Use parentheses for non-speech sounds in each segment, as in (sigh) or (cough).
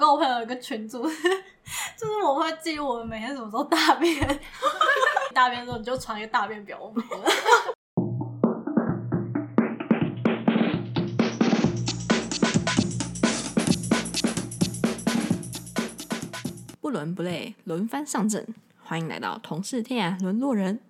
跟我朋友有一个群组，(laughs) 就是我会记录我每天什么时候大便，(laughs) 大便的时候你就传一个大便表我们。(laughs) 不伦不类，轮番上阵，欢迎来到同是天涯沦落人。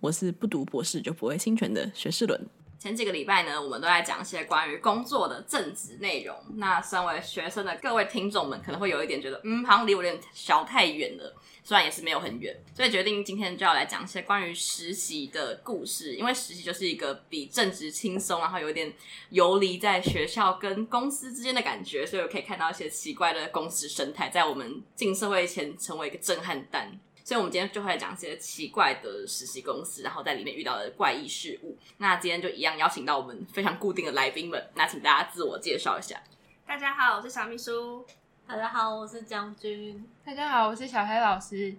我是不读博士就不会侵权的学士伦。前几个礼拜呢，我们都在讲一些关于工作的正职内容。那身为学生的各位听众们，可能会有一点觉得，嗯，好像离我有点小太远了。虽然也是没有很远，所以决定今天就要来讲一些关于实习的故事。因为实习就是一个比正职轻松，然后有点游离在学校跟公司之间的感觉，所以我可以看到一些奇怪的公司生态，在我们进社会前成为一个震撼弹。所以，我们今天就会来讲一些奇怪的实习公司，然后在里面遇到的怪异事物。那今天就一样邀请到我们非常固定的来宾们，那请大家自我介绍一下。大家好，我是小秘书。大家好，我是将军。大家好，我是小黑老师。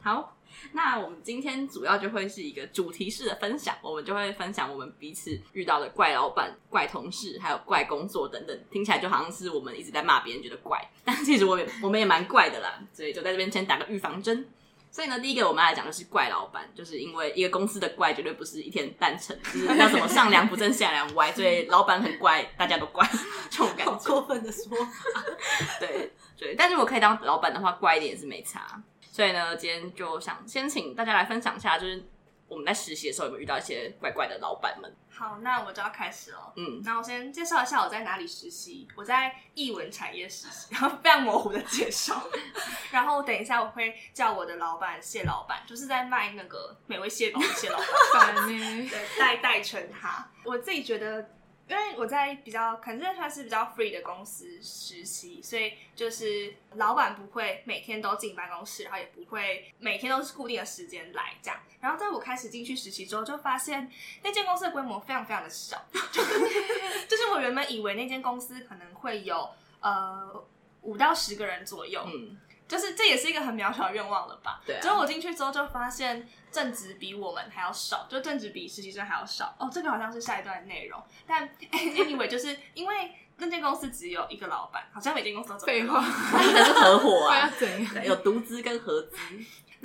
好，那我们今天主要就会是一个主题式的分享，我们就会分享我们彼此遇到的怪老板、怪同事，还有怪工作等等。听起来就好像是我们一直在骂别人觉得怪，但其实我也我们也蛮怪的啦。所以就在这边先打个预防针。所以呢，第一个我们来讲的是怪老板，就是因为一个公司的怪绝对不是一天诞生，就是叫什么上梁不正下梁歪，所以老板很怪，大家都怪，这种感觉。好过分的说法。(laughs) 对对，但是我可以当老板的话，怪一点也是没差。所以呢，今天就想先请大家来分享一下，就是。我们在实习的时候有没有遇到一些怪怪的老板们？好，那我就要开始了。嗯，那我先介绍一下我在哪里实习。我在译文产业实习，然后非常模糊的介绍。(laughs) 然后等一下我会叫我的老板谢老板，就是在卖那个美味蟹堡的谢老板，(laughs) 对，代代称他。我自己觉得。因为我在比较，可能算是比较 free 的公司实习，所以就是老板不会每天都进办公室，然后也不会每天都是固定的时间来这样。然后在我开始进去实习之后，就发现那间公司的规模非常非常的小，(laughs) 就是我原本以为那间公司可能会有呃五到十个人左右。嗯就是这也是一个很渺小的愿望了吧？对、啊。结果我进去之后就发现正职比我们还要少，就正职比实习生还要少。哦，这个好像是下一段内容。但 (laughs) anyway，就是因为那间公司只有一个老板，好像每间公司都。废话，那是合伙啊？(laughs) 对，有独资跟合资。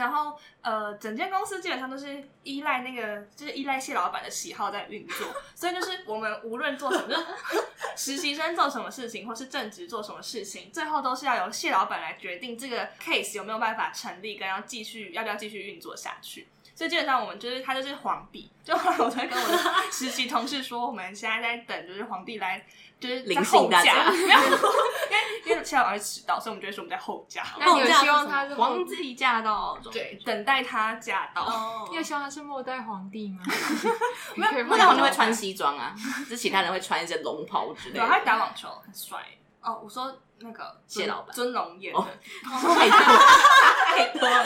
然后，呃，整间公司基本上都是依赖那个，就是依赖谢老板的喜好在运作，(laughs) 所以就是我们无论做什么，就是 (laughs) 实习生做什么事情，或是正职做什么事情，最后都是要由谢老板来决定这个 case 有没有办法成立，跟要继续要不要继续运作下去。所以基本上我们就是他就是皇帝，就后 (laughs) 来我才跟我的实习同事说，我们现在在等，就是皇帝来。就是在后驾，因为因为谢老板会迟到，所以我们就会说我们在后驾。那你有希望他是皇帝驾到？对，等待他驾到。哦，你有希望他是末代皇帝吗？(laughs) 没有末代皇帝会穿西装啊，就是其他人会穿一些龙袍之类的。对，他打网球，很帅。哦，我说那个谢老板，尊龙演的。太 (laughs) 多太多了，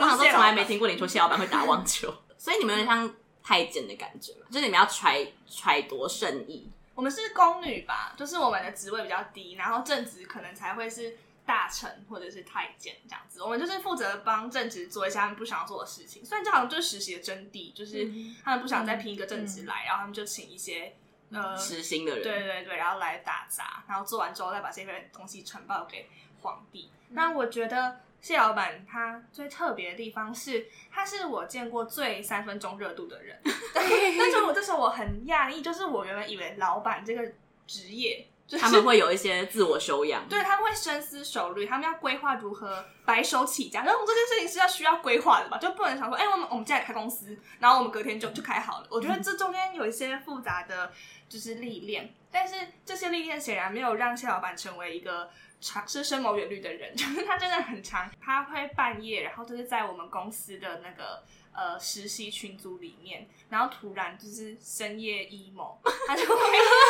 我好像从来没听过你说谢老板会打网球，(laughs) 所以你们有点像太监的感觉嘛？就是你们要揣揣度圣意。我们是宫女吧，就是我们的职位比较低，然后正职可能才会是大臣或者是太监这样子。我们就是负责帮正职做一些他们不想要做的事情。虽然这好像就是实习的真谛，就是他们不想再拼一个正职来，嗯、然后他们就请一些呃实心的人，对对对，然后来打杂，然后做完之后再把这份东西呈报给皇帝。嗯、那我觉得。谢老板他最特别的地方是，他是我见过最三分钟热度的人。但是我这时候我很讶异，就是我原本以为老板这个职业，就是，他们会有一些自我修养，对，他们会深思熟虑，他们要规划如何白手起家。然后这件事情是要需要规划的吧，就不能想说，哎、欸，我们我们现在开公司，然后我们隔天就就开好了。我觉得这中间有一些复杂的，就是历练。但是这些历练显然没有让谢老板成为一个。长是深谋远虑的人，(laughs) 就是他真的很长，他会半夜，然后就是在我们公司的那个呃实习群组里面，然后突然就是深夜 emo，他就会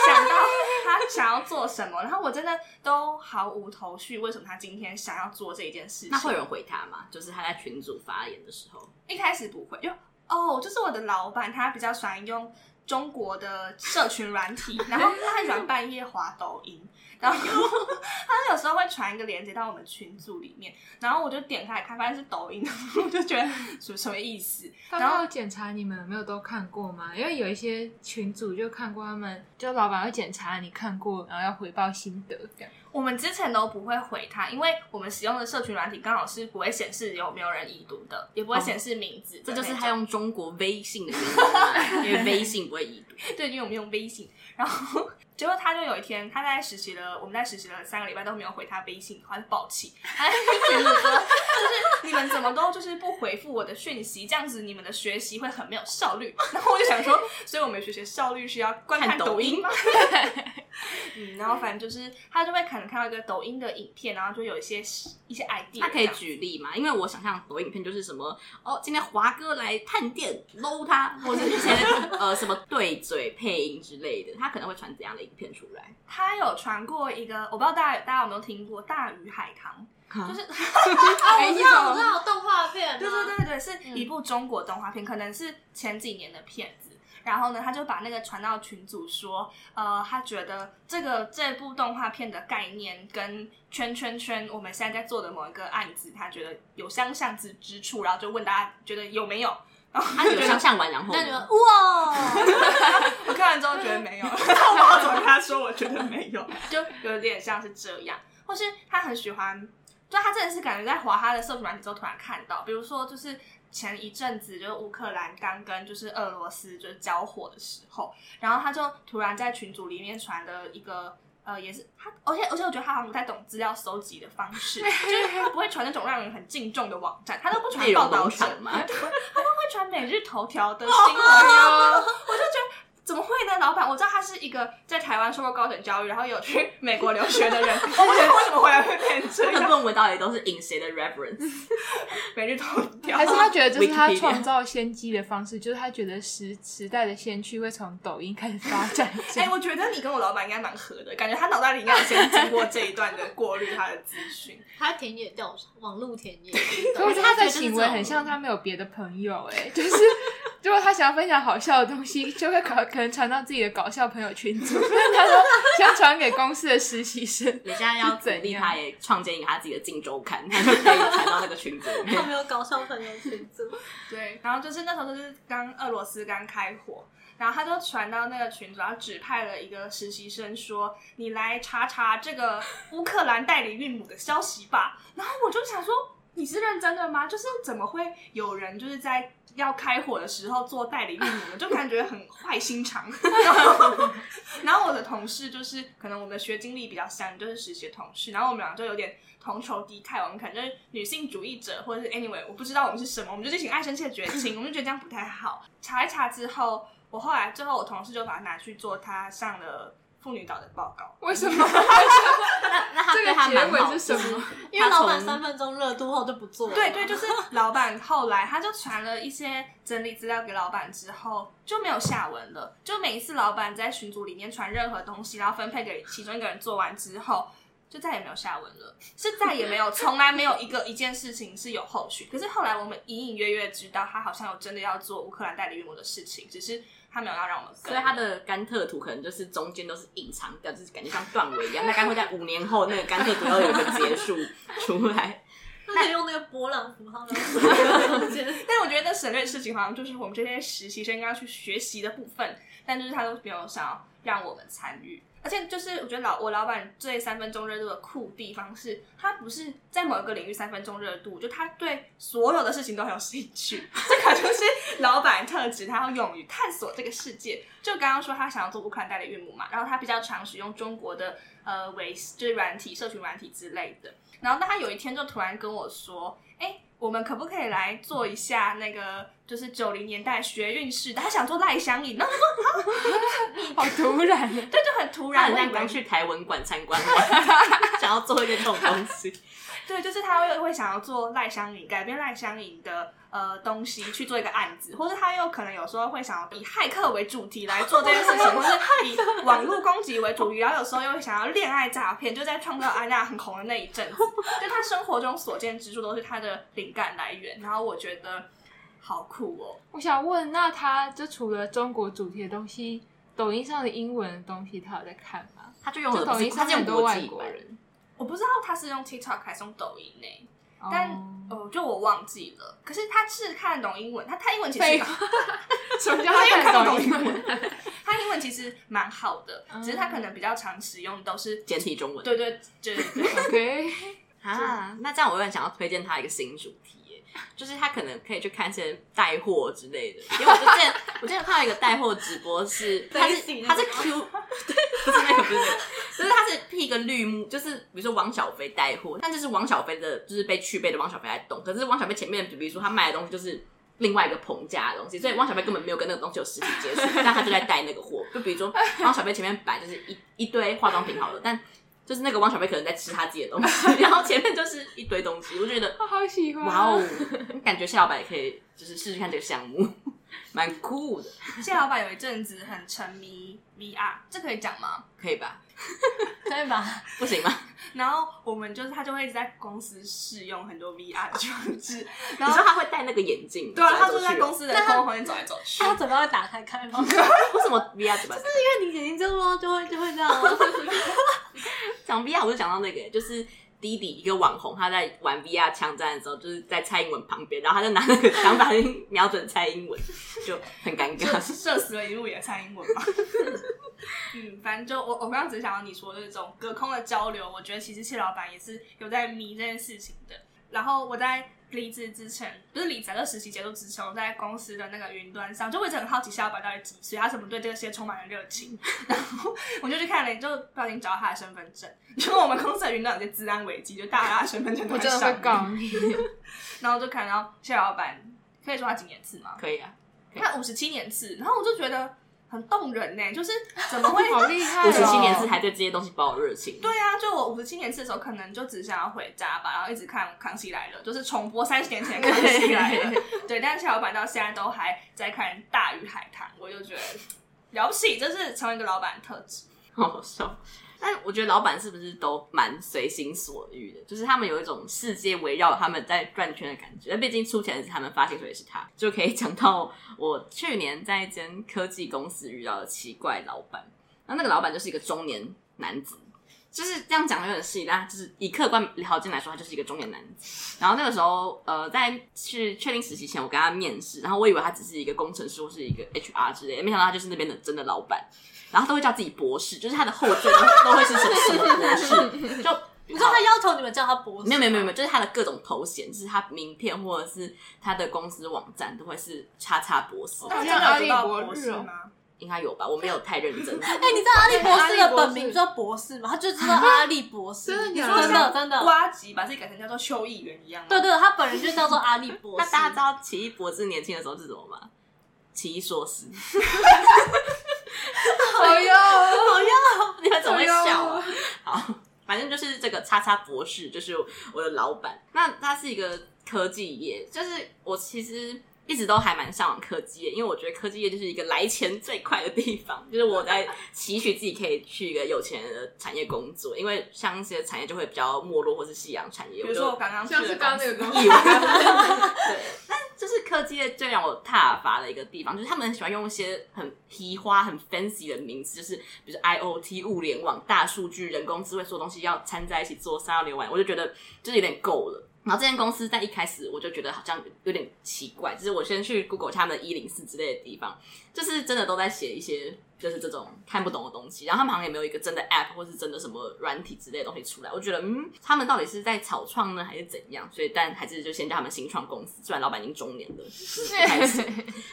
想到他想要做什么，然后我真的都毫无头绪，为什么他今天想要做这一件事情？那会有人回他吗？就是他在群组发言的时候，一开始不会，就哦，就是我的老板，他比较喜欢用中国的社群软体，然后他很喜欢半夜滑抖音。然后 (laughs) 他有时候会传一个链接到我们群组里面，然后我就点开来看，发现是抖音，(laughs) 我就觉得什么什么意思？然后检查你们有没有都看过吗？因为有一些群组就看过他们，就老板会检查你看过，然后要回报心得这样。我们之前都不会回他，因为我们使用的社群软体刚好是不会显示有没有人已读的，也不会显示名字、哦。这就是他用中国微信的原 (laughs) 因，因为微信不会已读。对，因为我们用微信，然后。结果他就有一天，他在实习了，我们在实习了三个礼拜都没有回他微信，他就暴气，他就觉得说，就是你们怎么都就是不回复我的讯息，这样子你们的学习会很没有效率。然后我就想说，所以我们学习效率是要观看抖音吗？(laughs) 嗯，然后反正就是他就会可能看到一个抖音的影片，然后就有一些一些 idea。他可以举例嘛？因为我想象抖音影片就是什么哦，今天华哥来探店搂他，或者一些呃什么对嘴配音之类的，他可能会传怎样的影片出来？他有传过一个，我不知道大家大家有没有听过《大鱼海棠》，就是啊，(laughs) 我知道，我知道动画片，对对对对，是一部中国动画片，可能是前几年的片子。然后呢，他就把那个传到群组说，呃，他觉得这个这部动画片的概念跟圈圈圈我们现在在做的某一个案子，他觉得有相像之之处，然后就问大家觉得有没有？他就觉得有相像完，然后那你们哇，(laughs) 我看完之后觉得没有，(laughs) 然后我怎么跟他说我觉得没有，就有点像是这样，或是他很喜欢，就他真的是感觉在滑他的社群软体之后突然看到，比如说就是。前一阵子就是乌克兰刚跟就是俄罗斯就是交火的时候，然后他就突然在群组里面传了一个呃，也是他，而且而且我觉得他好像不太懂资料搜集的方式，就是他不会传那种让人很敬重的网站，他都不传报道者嘛，他都会传每日头条的新闻哦，我就觉得。怎么会呢？老板，我知道他是一个在台湾受过高等教育，然后有去美国留学的人。我不知道为什么回来会变这样？论文到底都是引谁的 reference？每日头条，还是他觉得这是他创造先机的方式？就是他觉得时时代的先驱会从抖音开始发展。哎、欸，我觉得你跟我老板应该蛮合的，感觉他脑袋里应该先经过这一段的过滤他的资讯。他田野调查，网络田野。(laughs) 可是他的行为很像他没有别的朋友、欸，哎，就是。如果他想要分享好笑的东西，(laughs) 就会可可能传到自己的搞笑朋友群组。(laughs) 他说想传给公司的实习生。你现在要鼓励他也创建一个他自己的镜周刊，(laughs) 他就可以传到那个群组里面。他没有搞笑朋友群组。对，然后就是那时候就是刚俄罗斯刚开火，然后他就传到那个群组，然后指派了一个实习生说：“你来查查这个乌克兰代理孕母的消息吧。”然后我就想说：“你是认真的吗？就是怎么会有人就是在？”要开火的时候做代理孕母的，就感觉很坏心肠。然后，然后我的同事就是可能我们的学经历比较像，就是实习的同事。然后我们俩就有点同仇敌忾，我们可能就是女性主义者，或者是 anyway，我不知道我们是什么，我们就进行爱生气的绝情，我们就觉得这样不太好。查一查之后，我后来最后我同事就把它拿去做他上了。妇女岛的报告，为什么？那那他这个结尾是什么？(laughs) 因为老板三分钟热度后就不做了。对对，就是老板后来他就传了一些整理资料给老板之后就没有下文了。就每一次老板在群组里面传任何东西，然后分配给其中一个人做完之后，就再也没有下文了。是再也没有，从来没有一个一件事情是有后续。可是后来我们隐隐约约知道，他好像有真的要做乌克兰代理孕母的事情，只是。他没有要让我们，所以他的甘特图可能就是中间都是隐藏的，就是感觉像断尾一样。大概会在五年后，那个甘特图要有一个结束出来。他可以用那个波浪符号。(laughs) (laughs) 但我觉得那省略事情好像就是我们这些实习生应该要去学习的部分，但就是他都没有想要让我们参与。而且就是我觉得老我老板最三分钟热度的酷地方是，他不是在某一个领域三分钟热度，就他对所有的事情都很有兴趣。这个就是老板特质，他要勇于探索这个世界。就刚刚说他想要做乌克兰代理孕母嘛，然后他比较常使用中国的呃维就是软体、社群软体之类的。然后那他有一天就突然跟我说，我们可不可以来做一下那个，就是九零年代学运式的？他想做赖香盈，然后他说：“你好突然，对，就很突然。”他刚去台文馆参观，想要做一个这种东西。对，就是他会会想要做赖香盈，改编赖香盈的呃东西去做一个案子，或者他又可能有时候会想要以骇客为主题来做这件事情，(laughs) 或是以网络攻击为主题，然后有时候又会想要恋爱诈骗，就在创造安娜很红的那一阵子，就他生活中所见之处都是他的灵感来源，然后我觉得好酷哦。我想问，那他就除了中国主题的东西，抖音上的英文的东西，他有在看吗？他就用的抖音上很多外国人。我不知道他是用 TikTok 还是用抖音呢、欸，oh. 但哦，就我忘记了。可是他是看得懂英文，他他英文其实 (laughs) 什么叫他看得懂英文？他英文其实蛮好的，只是他可能比较常使用都是简体中文。对对对对，OK。(laughs) 啊，那这样我有点想要推荐他一个新主题。就是他可能可以去看一些带货之类的，因为我就见我见看到一个带货直播是，他是他是 Q，对，不是那个不是，就是他是披一个绿幕，就是比如说王小飞带货，但就是王小飞的，就是被去背的王小飞来动，可是王小飞前面，比如说他卖的东西就是另外一个棚架的东西，所以汪小菲根本没有跟那个东西有实体接触，但他就在带那个货，就比如说汪小菲前面摆就是一一堆化妆品好了，但。就是那个汪小菲可能在吃他自己的东西，(laughs) 然后前面就是一堆东西，我觉得我好喜欢。哇哦，感觉夏老板也可以就是试试看这个项目，蛮酷的。(laughs) 谢老板有一阵子很沉迷 VR，这可以讲吗？可以吧？(laughs) 可以吧？(laughs) 不行吗？然后我们就是他就会一直在公司试用很多 VR 的装置，然后他会戴那个眼镜，对啊，他就在公司的空间走来走去。他嘴巴会打开开吗？为什么 VR 嘴巴？就是因为你眼睛睁了，就会就会这样。讲 VR 我就讲到那个，就是弟弟一个网红，他在玩 VR 枪战的时候，就是在蔡英文旁边，然后他就拿那个枪把瞄准蔡英文，(laughs) 就很尴尬，射死了一路也蔡英文嘛。(laughs) 嗯，反正就我我刚刚只想到你说的这种隔空的交流，我觉得其实谢老板也是有在迷这件事情的。然后我在。离职之前不是离职，在实习结束之前，我在公司的那个云端上，就会一直很好奇谢老板到底几岁，他怎么对这些充满了热情。(laughs) 然后我就去看了，就不小心找到他的身份证。因为我们公司的云端有些治安危机，就大家的身份证都在上你。(laughs) 然后就看到谢老板，可以说他几年次吗？可以啊，他五十七年次。然后我就觉得。很动人呢，就是怎么 (laughs) 会好厉害？五十七年次还对这些东西抱有热情。对啊，就我五十七年次的时候，可能就只想要回家吧，然后一直看《康熙来了》，就是重播三十年前《康熙来了》。(laughs) 对，但是谢老板到现在都还在看《大鱼海棠》，我就觉得了不起，这是成为一个老板的特质。好好笑。但我觉得老板是不是都蛮随心所欲的？就是他们有一种世界围绕他们在转圈的感觉。毕竟出钱的是他们，发薪水也是他，就可以讲到我去年在一间科技公司遇到的奇怪老板。那那个老板就是一个中年男子，就是这样讲有点细，但就是以客观条件来说，他就是一个中年男子。然后那个时候，呃，在去确定实习前，我跟他面试，然后我以为他只是一个工程师或是一个 HR 之类的，没想到他就是那边的真的老板。然后都会叫自己博士，就是他的后缀都都会是什么什么博士。(laughs) 就你知道他要求你们叫他博士？没有没有没有没有，就是他的各种头衔，就是他名片或者是他的公司网站都会是叉叉博士。他真的有知道博士吗？应该有吧，我没有太认真。(laughs) 哎、欸，你知道阿力博士的本名叫博士吗？他就知道阿力博士。(laughs) 真的真的真的。呱吉把自己改成叫做邱议员一样。对，对对，他本人就叫做阿力博士。那大家知道奇异博士年轻的时候是什么吗？奇异硕士。好用，好用，你们怎么会笑啊？好，反正就是这个叉叉博士，就是我的老板。那他是一个科技业，就是我其实一直都还蛮向往科技业，因为我觉得科技业就是一个来钱最快的地方。就是我在期许自己可以去一个有钱人的产业工作，因为像一些产业就会比较没落，或是夕阳产业。比如说我刚刚像是刚刚那个公司，(laughs) 对。但就是科技业最让我踏伐的一个地方，就是他们很喜欢用一些很皮花、很 fancy 的名词，就是比如 IoT、物联网、大数据、人工智慧，所有东西要掺在一起做三六零完，我就觉得就是有点够了。然后这间公司在一开始我就觉得好像有点奇怪，就是我先去 Google 他们的一零四之类的地方，就是真的都在写一些。就是这种看不懂的东西，然后他们好像也没有一个真的 app 或是真的什么软体之类的东西出来。我觉得，嗯，他们到底是在草创呢，还是怎样？所以，但还是就先叫他们新创公司。虽然老板已经中年了，(laughs) 开始，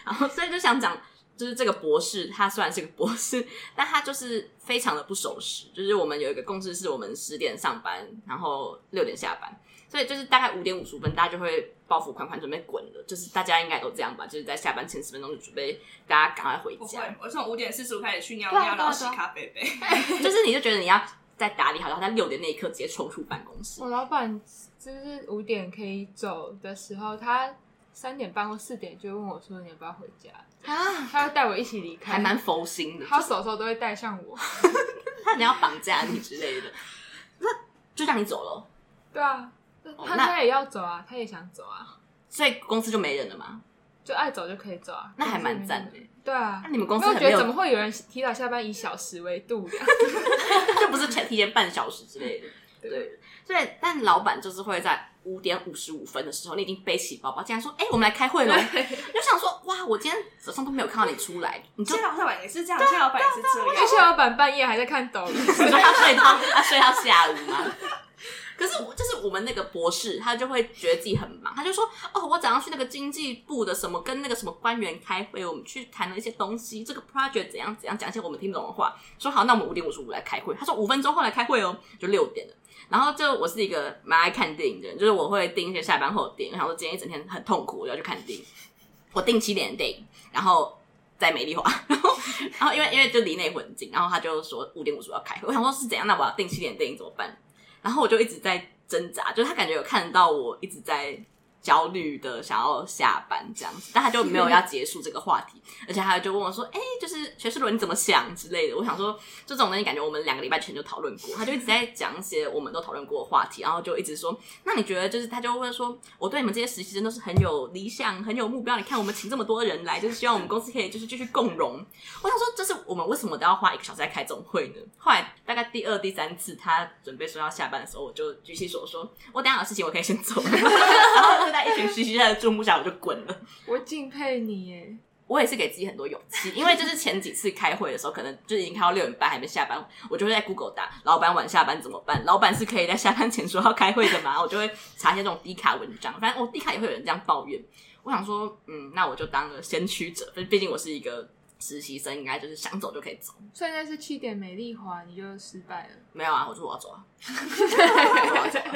然后所以就想讲，就是这个博士，他虽然是个博士，但他就是非常的不守时。就是我们有一个共识，是我们十点上班，然后六点下班。所以就是大概五点五十分，大家就会包袱款款准备滚了。就是大家应该都这样吧？就是在下班前十分钟就准备大家赶快回家。我从五点四十五开始去尿尿，然后洗咖啡杯。(laughs) 就是你就觉得你要在打理好，然后在六点那一刻直接冲出办公室。我老板就是五点可以走的时候，他三点半或四点就问我说：“你要不要回家？”啊，他要带我一起离开，还蛮佛心的。他走时候都会带上我，(laughs) 他你要绑架你之类的，那就让你走了。对啊。他他也要走啊，他也想走啊，所以公司就没人了嘛？就爱走就可以走啊，那还蛮赞的。对啊，那你们公司我觉得怎么会有人提早下班以小时为度量？(laughs) 就不是提前半小时之类的。(laughs) 对，所以但但老板就是会在五点五十五分的时候，你已经背起包包，竟然说：“哎、欸，我们来开会了。”就想说：“哇，我今天早上都没有看到你出来。”你就谢老板也是这样，谢老板也是这样，因为谢老板半夜还在看抖音，你说他睡到他睡到下午吗？可是我，就是我们那个博士，他就会觉得自己很忙，他就说：“哦，我早上去那个经济部的什么，跟那个什么官员开会，我们去谈了一些东西，这个 project 怎样怎样，讲一些我们听不懂的话。说好，那我们五点五十五来开会。他说五分钟后来开会哦，就六点了。然后就我是一个蛮爱看电影的人，就是我会订一些下班后的电影。然后说今天一整天很痛苦，我要去看电影。我订七点的电影，然后在美丽华，(laughs) 然后然后因为因为就离那很近，然后他就说五点五十五要开会。我想说是怎样？那我要订七点的电影怎么办？然后我就一直在挣扎，就是他感觉有看到我一直在焦虑的想要下班这样子，但他就没有要结束这个话题，而且他就问我说：“哎、欸，就是学士伦你怎么想之类的？”我想说，就这种东西感觉我们两个礼拜前就讨论过，他就一直在讲一些我们都讨论过的话题，然后就一直说：“那你觉得就是他就会说，我对你们这些实习生都是很有理想、很有目标。你看我们请这么多人来，就是希望我们公司可以就是继续共荣。”我想说，这是我们为什么都要花一个小时在开这种会呢？后来大概第二、第三次他准备说要下班的时候，我就举起手说：“我等下有事情，我可以先走。” (laughs) (laughs) (laughs) 在一群实习生的注目下，我就滚了。我敬佩你耶！我也是给自己很多勇气，因为就是前几次开会的时候，可能就已经开到六点半还没下班，我就会在 Google 打老板晚下班怎么办？老板是可以在下班前说要开会的嘛？(laughs) 我就会查一些这种低卡文章，反正我低卡也会有人这样抱怨。我想说，嗯，那我就当个先驱者，毕竟我是一个实习生，应该就是想走就可以走。所以那是七点美丽华，你就失败了？没有啊，我说我要走啊，我要走啊。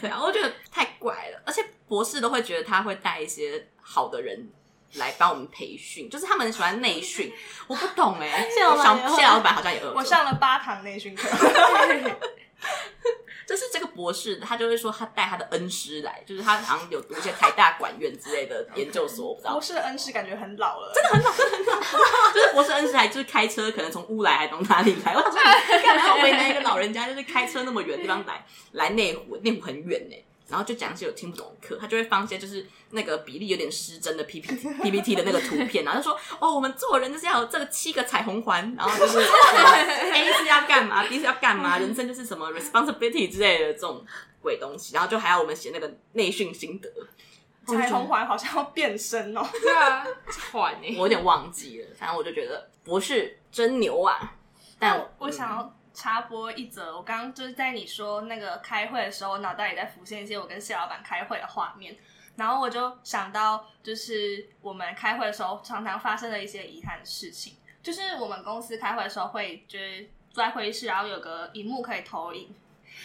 对啊，我觉得太怪了，而且博士都会觉得他会带一些好的人来帮我们培训，就是他们喜欢内训，我不懂哎、欸。(laughs) 谢老板，谢老板好像也有。我上了八堂内训课，(laughs) (laughs) 就是这个博士，他就会说他带他的恩师来，就是他好像有读一些台大管院之类的 (laughs) 研究所，我不知道。博士的恩师感觉很老了，真的很老，真的很老。(laughs) 就是博士恩师还就是开车，可能从乌来还从哪里来？我说你干嘛要为难一个老人家，就是开车那么远的地方来来内湖，内湖很远呢、欸。然后就讲一些我听不懂的课，他就会放一些就是那个比例有点失真的 PPT PPT 的那个图片，然后就说哦，我们做人就是要有这个七个彩虹环，然后就是 A 是要干嘛，B 是要干嘛，人生就是什么 responsibility 之类的这种鬼东西，然后就还要我们写那个内训心得。彩虹环好像要变身哦，(laughs) 对啊，环呢，我有点忘记了，反正我就觉得博士真牛啊，但我，我想要。插播一则，我刚刚就是在你说那个开会的时候，我脑袋里在浮现一些我跟谢老板开会的画面，然后我就想到，就是我们开会的时候常常发生的一些遗憾的事情，就是我们公司开会的时候会就是坐在会议室，然后有个荧幕可以投影，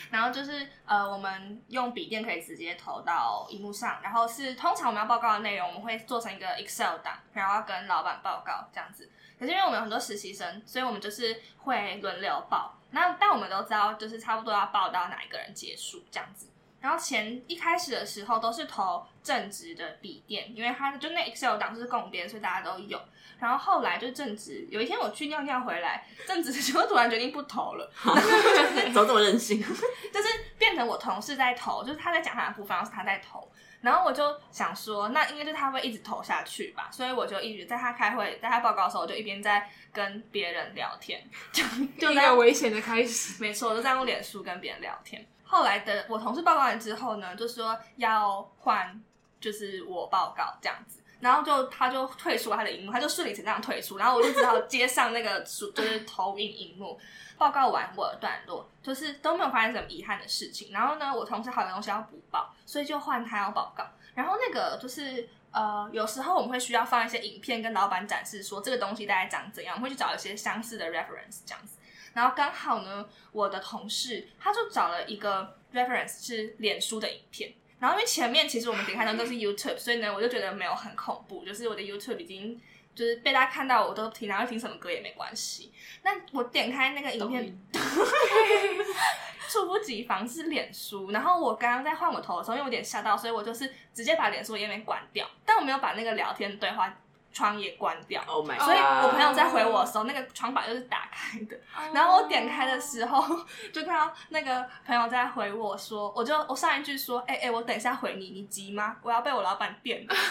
然后就是呃我们用笔电可以直接投到荧幕上，然后是通常我们要报告的内容，我们会做成一个 Excel 档，然后要跟老板报告这样子。可是因为我们有很多实习生，所以我们就是会轮流报。那但我们都知道，就是差不多要报到哪一个人结束这样子。然后前一开始的时候都是投正职的笔电，因为他就那 Excel 档是共编，所以大家都有。然后后来就正职，有一天我去尿尿回来，正职就突然决定不投了，(laughs) 怎么这么任性？(laughs) 就是变成我同事在投，就是他在讲他的部分，然后是他在投。然后我就想说，那应该就是他会一直投下去吧，所以我就一直在他开会，在他报告的时候，我就一边在跟别人聊天，就 (laughs) 就在危险的开始。没错，我就在用脸书跟别人聊天。后来的我同事报告完之后呢，就说要换，就是我报告这样子，然后就他就退出了他的荧幕，他就顺理成章退出，然后我就只好接上那个就是投影荧幕。报告完我的段落，就是都没有发生什么遗憾的事情。然后呢，我同事好像东西要补报，所以就换他要报告。然后那个就是呃，有时候我们会需要放一些影片跟老板展示，说这个东西大概长怎样，我们会去找一些相似的 reference 这样子。然后刚好呢，我的同事他就找了一个 reference 是脸书的影片。然后因为前面其实我们点开的都是 YouTube，所以呢，我就觉得没有很恐怖，就是我的 YouTube 已经。就是被大家看到，我都听，然后听什么歌也没关系。那我点开那个影片，(laughs) 猝不及防是脸书。然后我刚刚在换我头的时候，因为我有点吓到，所以我就是直接把脸书的页面关掉，但我没有把那个聊天对话窗也关掉。Oh my God！所以我朋友在回我的时候，那个窗板就是打开的。然后我点开的时候，就看到那个朋友在回我说，我就我上一句说，哎、欸、哎、欸，我等一下回你，你急吗？我要被我老板电了。(laughs)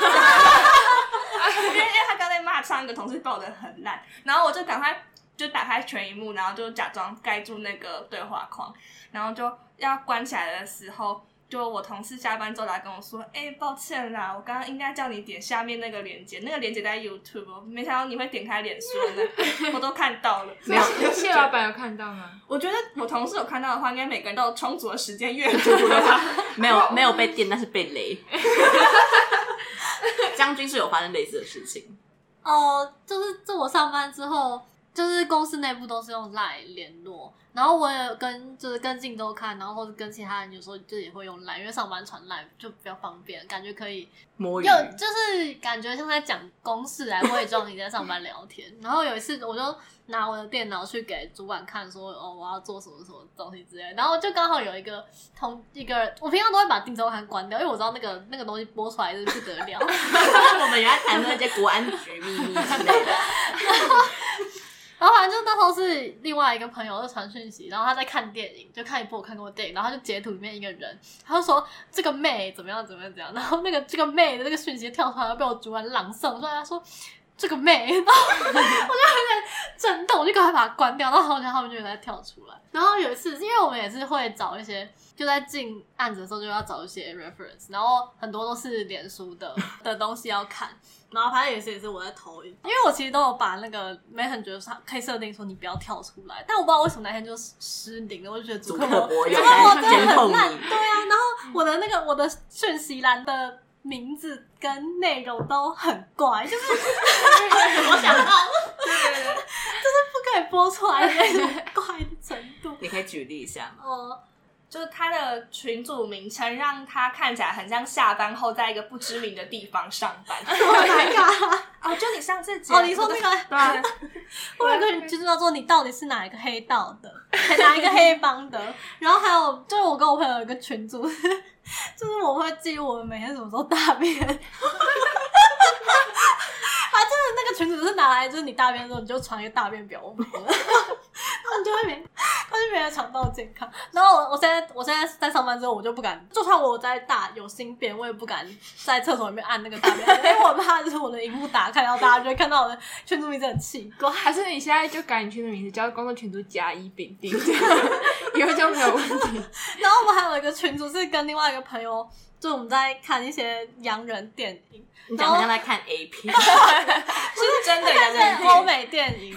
因为因为他刚才骂上一个同事爆的很烂，然后我就赶快就打开全荧幕，然后就假装盖住那个对话框，然后就要关起来的时候。就我同事下班之后来跟我说，哎、欸，抱歉啦，我刚刚应该叫你点下面那个链接，那个链接在 YouTube，没想到你会点开脸书的，(laughs) 我都看到了。没有，谢老板有看到吗？我觉得我同事有看到的话，应该每个人都有充足的时间阅 (laughs) 读了吧？(laughs) 没有，没有被电，但是被雷。将军是有发生类似的事情。哦、呃，就是在我上班之后，就是公司内部都是用 Line 联络。然后我也跟就是跟镜周看，然后或者跟其他人有时候就也会用 Line，因为上班传 Line 就比较方便，感觉可以摸鱼，有就是感觉像在讲公事来伪装你在上班聊天。然后有一次我就拿我的电脑去给主管看说，说哦我要做什么什么东西之类的，然后就刚好有一个同一个人，我平常都会把镜周刊关掉，因为我知道那个那个东西播出来是不得了。(laughs) 我们原来谈那些国安局秘密之类的。然 (laughs) 后然后反正就那时候是另外一个朋友在传讯息，然后他在看电影，就看一部我看过的电影，然后就截图里面一个人，他就说这个妹怎么样怎么样怎样，然后那个这个妹的那个讯息跳出来，被我主管朗诵，出来他说这个妹，然 (laughs) 后我就有点震动，我就赶快把它关掉，然后好像他们就在跳出来。然后有一次，因为我们也是会找一些，就在进案子的时候就要找一些 reference，然后很多都是脸书的的东西要看。然后反正也是也是我在投影，因为我其实都有把那个 Messenger 上可以设定说你不要跳出来，但我不知道为什么那天就失灵了，我就觉得主客博主客博真的很烂，对啊，然后我的那个我的讯息栏的名字跟内容都很怪，就是 (laughs) 我想到，对对对，就是不可以播出来的那种怪的程度。你可以举例一下吗？哦。就是他的群组名称，让他看起来很像下班后在一个不知名的地方上班。(laughs) Oh my (laughs) god！哦，就你上次讲哦，你说那个对啊，(laughs) 我有个就知道说你到底是哪一个黑道的，哪一个黑帮的？然后还有就是我跟我朋友有一个群组，就是我会记录我们每天什么时候大便。啊，就是那个群组是拿来，就是你大便的时候你就传一个大便表，然 (laughs) 后你就会没。他就没有肠道健康，然后我我现在我现在在上班之后，我就不敢，就算我在大有心便，我也不敢在厕所里面按那个大便，因为我怕就是我的荧幕打开，然后大家就会看到我的群主名字很奇怪。还是你现在就改你群组名字，叫工作群组甲乙丙丁，这样以后就没有问题。(laughs) (laughs) 然后我们还有一个群主是跟另外一个朋友，就我们在看一些洋人电影。你讲好像在看 A 片，(laughs) 是真的洋人 (laughs) 欧美电影，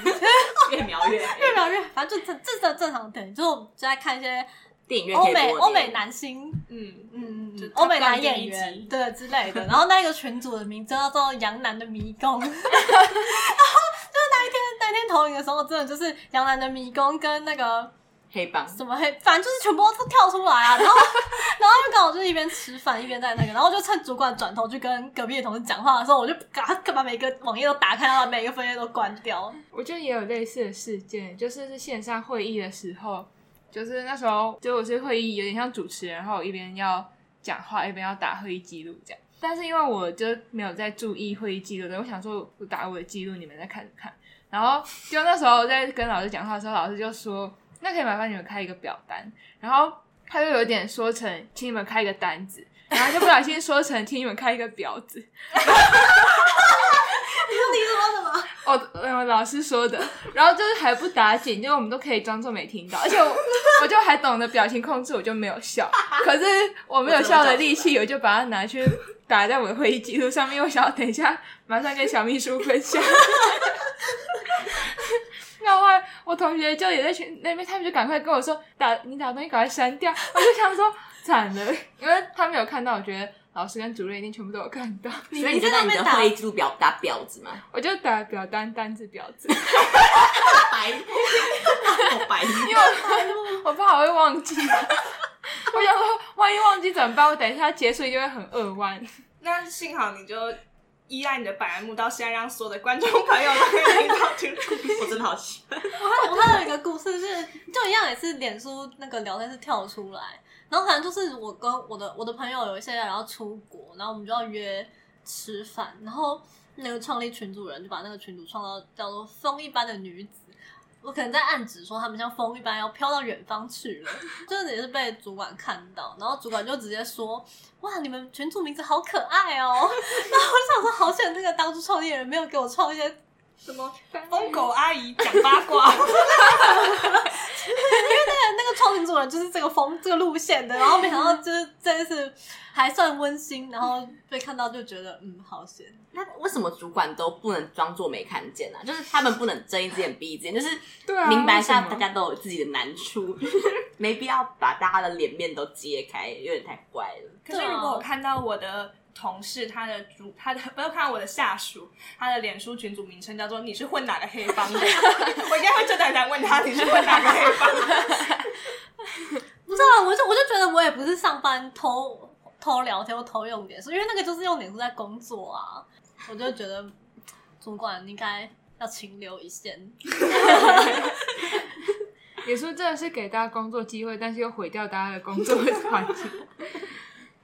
越描越越描越，反正就这这这正常的电影，就是我们就在看一些电影院欧美欧美男星，嗯嗯嗯，欧美男演员对之类的。(laughs) 然后那个群组的名字叫做《洋男的迷宫》，然后就是那一天那一天投影的时候，真的就是《洋男的迷宫》跟那个。黑帮什么黑？反正就是全部都跳出来啊！(laughs) 然后，然后就刚好就是一边吃饭一边在那个，然后就趁主管转头去跟隔壁的同事讲话的时候，我就赶快把每个网页都打开，然后每个分页都关掉。我觉得也有类似的事件，就是是线上会议的时候，就是那时候就我是会议有点像主持人，然后我一边要讲话一边要打会议记录这样。但是因为我就没有在注意会议记录的，我想说我打我的记录，你们再看看。然后就那时候在跟老师讲话的时候，老师就说。那可以麻烦你们开一个表单，然后他又有点说成请你们开一个单子，然后就不小心说成请你们开一个表子。(laughs) 你说你说什么？(laughs) 哦，嗯，老师说的。然后就是还不打紧，就我们都可以装作没听到，而且我我就还懂得表情控制，我就没有笑。可是我没有笑的力气，我就把它拿去打在我的会议记录上面，我想要等一下马上跟小秘书分享。(laughs) 然后我同学就也在群那边，他们就赶快跟我说：“打你打东西赶快删掉。(laughs) ”我就想说惨了，因为他们有看到，我觉得老师跟主任一定全部都有看到。(laughs) 所以你就在你的会议记录表打婊子吗？我就打表单单字婊子。白，好 (laughs) 白，因为我，我怕我会忘记。我想说，万一忘记怎么办？我等一下结束一定会很扼腕。那幸好你就。依赖你的百慕到现在，让所有的观众朋友都可以听到这个故事，我真的好喜欢。我还我还有一个故事是，就一样也是脸书那个聊天是跳出来，然后反正就是我跟我的我的朋友有一些人要出国，然后我们就要约吃饭，然后那个创立群组人就把那个群组创造叫做“风一般的女子”。我可能在暗指说他们像风一般要飘到远方去了，就是也是被主管看到，然后主管就直接说：“哇，你们群组名字好可爱哦！” (laughs) 然后我就想说，好险那个当初创业人没有给我创一些什么疯狗阿姨讲八卦，因 (laughs) 为那个那个创新主人就是这个风这个路线的，然后没想到 (laughs) 就是这次还算温馨，然后被看到就觉得嗯好险。那为什么主管都不能装作没看见呢、啊？就是他们不能睁一只眼闭一只眼，就是明白下大家都有自己的难处，(laughs) 没必要把大家的脸面都揭开，有点太怪了。可是如果我看到我的。同事他的主 (laughs) 他的不要看我的下属，他的脸书群组名称叫做你是混哪个黑帮的？(laughs) 我应该会这样讲问他你是混哪个黑帮的？不知道，我就我就觉得我也不是上班偷偷聊天或偷用脸书，因为那个就是用脸书在工作啊。我就觉得主管应该要请留一线。(laughs) 脸书真的是给大家工作机会，但是又毁掉大家的工作环境。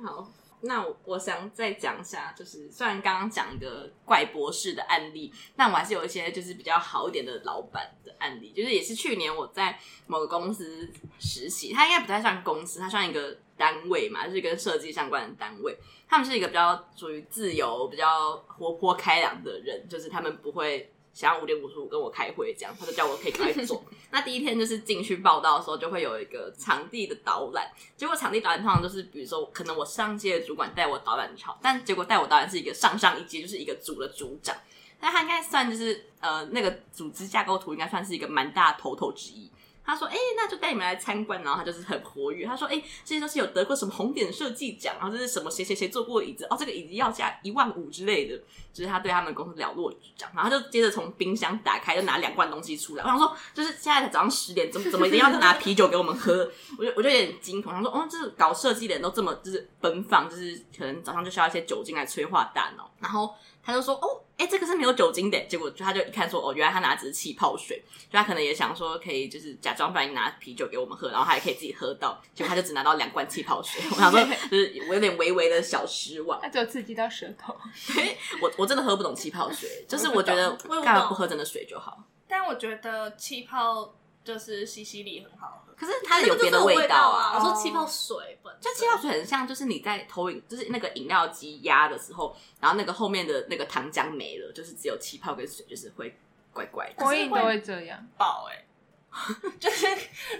好。那我我想再讲一下，就是虽然刚刚讲一个怪博士的案例，但我还是有一些就是比较好一点的老板的案例，就是也是去年我在某个公司实习，他应该不太算公司，他算一个单位嘛，就是跟设计相关的单位。他们是一个比较属于自由、比较活泼开朗的人，就是他们不会。想要五点五十五跟我开会，这样他就叫我可以赶快做。那第一天就是进去报道的时候，就会有一个场地的导览。结果场地导览通常就是，比如说可能我上届的主管带我导览好，但结果带我导览是一个上上一届，就是一个组的组长。那他应该算就是呃那个组织架构图，应该算是一个蛮大头头之一。他说：“哎、那就带你们来参观。”然后他就是很活跃。他说：“哎、欸，这些都是有得过什么红点设计奖，然后这是什么谁谁谁坐过椅子哦，这个椅子要价一万五之类的。”就是他对他们公司了若指掌。然后他就接着从冰箱打开，就拿两罐东西出来。我想说，就是现在早上十点，怎么怎么一定要拿啤酒给我们喝？我就我就有点惊恐。他说：“哦，就是搞设计的人都这么就是奔放，就是可能早上就需要一些酒精来催化大脑。”然后。他就说：“哦，哎，这个是没有酒精的。”结果就他就一看说：“哦，原来他拿的只是气泡水。”就他可能也想说可以就是假装不然拿啤酒给我们喝，然后他也可以自己喝到。结果他就只拿到两罐气泡水。我想说，(laughs) 就是我有点微微的小失望。他只有刺激到舌头。(laughs) 对，我我真的喝不懂气泡水，就是我觉得干嘛不喝真的水就好。但我觉得气泡就是西西里很好喝。可是它有别的味道啊！我说气泡水本，就气泡水很像，就是你在投影，就是那个饮料机压的时候，然后那个后面的那个糖浆没了，就是只有气泡跟水，就是会怪怪的。投影都会这样爆哎！(laughs) 就是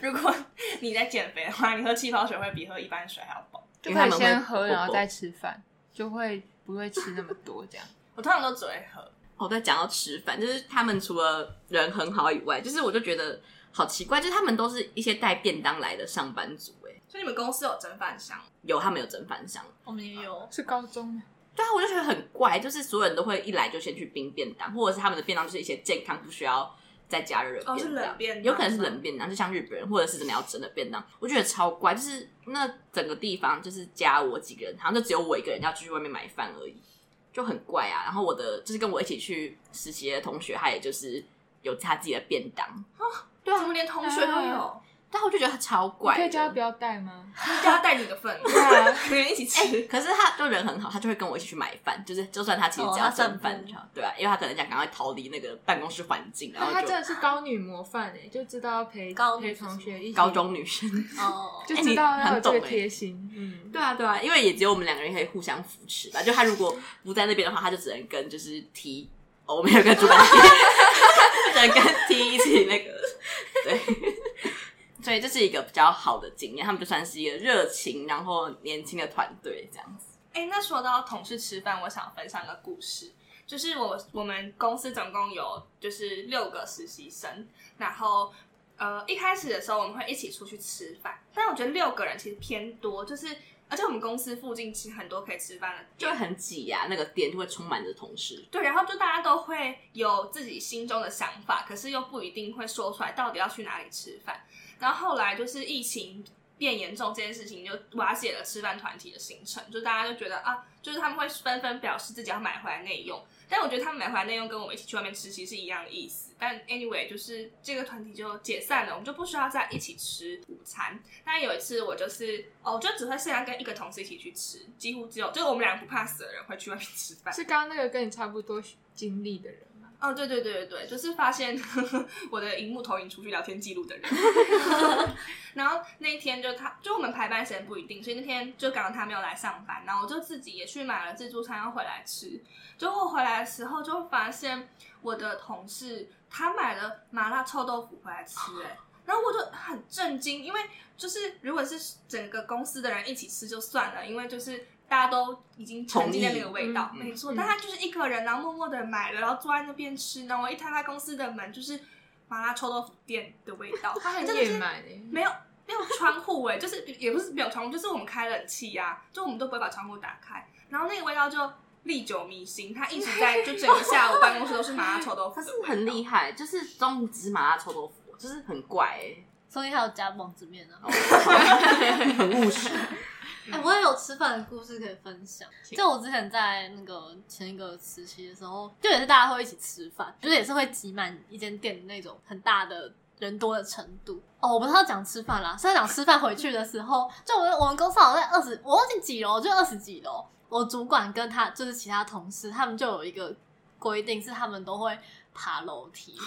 如果你在减肥的话，你喝气泡水会比喝一般水还要饱。就可以先喝，然后再吃饭，就会不会吃那么多这样。(laughs) 我通常都只会喝。我在讲到吃饭，就是他们除了人很好以外，就是我就觉得。好奇怪，就是他们都是一些带便当来的上班族哎，所以你们公司有蒸饭箱？有，他们有蒸饭箱，我们也有，是高中吗？对啊，我就觉得很怪，就是所有人都会一来就先去冰便当，或者是他们的便当就是一些健康不需要再加热便当，哦，是冷便当，有可能是冷便当，就像日本人，或者是真的要蒸的便当，我觉得超怪，就是那整个地方就是加我几个人，好像就只有我一个人要出去外面买饭而已，就很怪啊。然后我的就是跟我一起去实习的同学，他也就是有他自己的便当。对啊，怎么连同学都有？但我就觉得他超怪。可以叫他不要带吗？叫他带你的份，(laughs) 对啊，(laughs) 可以一起吃。欸、可是他就人很好，他就会跟我一起去买饭，就是就算他其实只要剩饭，对啊，因为他可能想赶快逃离那个办公室环境。然后他真的是高女模范哎，就知道要陪高陪同学一起。高中女生哦，(laughs) 就知道要有这个贴心。嗯，对啊，对啊，因为也只有我们两个人可以互相扶持吧。就他如果不在那边的话，他就只能跟就是提，哦，我们有个主管。只能跟 T 一起那个，对，(laughs) 所以这是一个比较好的经验。他们就算是一个热情然后年轻的团队这样子。哎、那说到同事吃饭，我想分享个故事，就是我我们公司总共有就是六个实习生，然后呃一开始的时候我们会一起出去吃饭，但我觉得六个人其实偏多，就是。而且我们公司附近其实很多可以吃饭的，就会很挤呀、啊，那个店就会充满着同事。对，然后就大家都会有自己心中的想法，可是又不一定会说出来到底要去哪里吃饭。然后后来就是疫情变严重这件事情，就瓦解了吃饭团体的行程，就大家就觉得啊，就是他们会纷纷表示自己要买回来内用。但我觉得他们买回来内容跟我们一起去外面吃其实是一样的意思。但 anyway，就是这个团体就解散了，我们就不需要再一起吃午餐。但有一次我就是哦，就只会剩下跟一个同事一起去吃，几乎只有就是我们两个不怕死的人会去外面吃饭。是刚刚那个跟你差不多经历的人？哦，对对对对对，就是发现呵 (laughs) 呵我的荧幕投影出去聊天记录的人。(laughs) (laughs) 然后那一天就他，就我们排班时间不一定，所以那天就刚刚他没有来上班，然后我就自己也去买了自助餐要回来吃。结果回来的时候就发现我的同事他买了麻辣臭豆腐回来吃，哎，然后我就很震惊，因为就是如果是整个公司的人一起吃就算了，因为就是。大家都已经沉浸在那个味道，没错。但他就是一个人，然后默默的买了，然后坐在那边吃。然后我一摊开公司的门，就是麻辣臭豆腐店的味道。(laughs) 他很野蛮哎，没有没有窗户哎，就是也不是没有窗户，就是我们开冷气呀、啊，就我们都不会把窗户打开。然后那个味道就历久弥新，他一直在，就整个下午办公室都是麻辣臭豆腐。(laughs) 他是很厉害，就是中午只麻辣臭豆腐，就是很怪哎、欸。所以还有加王子面呢，(laughs) 很务实。哎、欸，我也有吃饭的故事可以分享。就我之前在那个前一个实习的时候，就也是大家会一起吃饭，就是也是会挤满一间店的那种很大的人多的程度。哦，我不是要讲吃饭啦，是要讲吃饭回去的时候，(laughs) 就我们我们公司好像在二十，我忘记几楼，就二十几楼。我主管跟他就是其他同事，他们就有一个规定，是他们都会爬楼梯。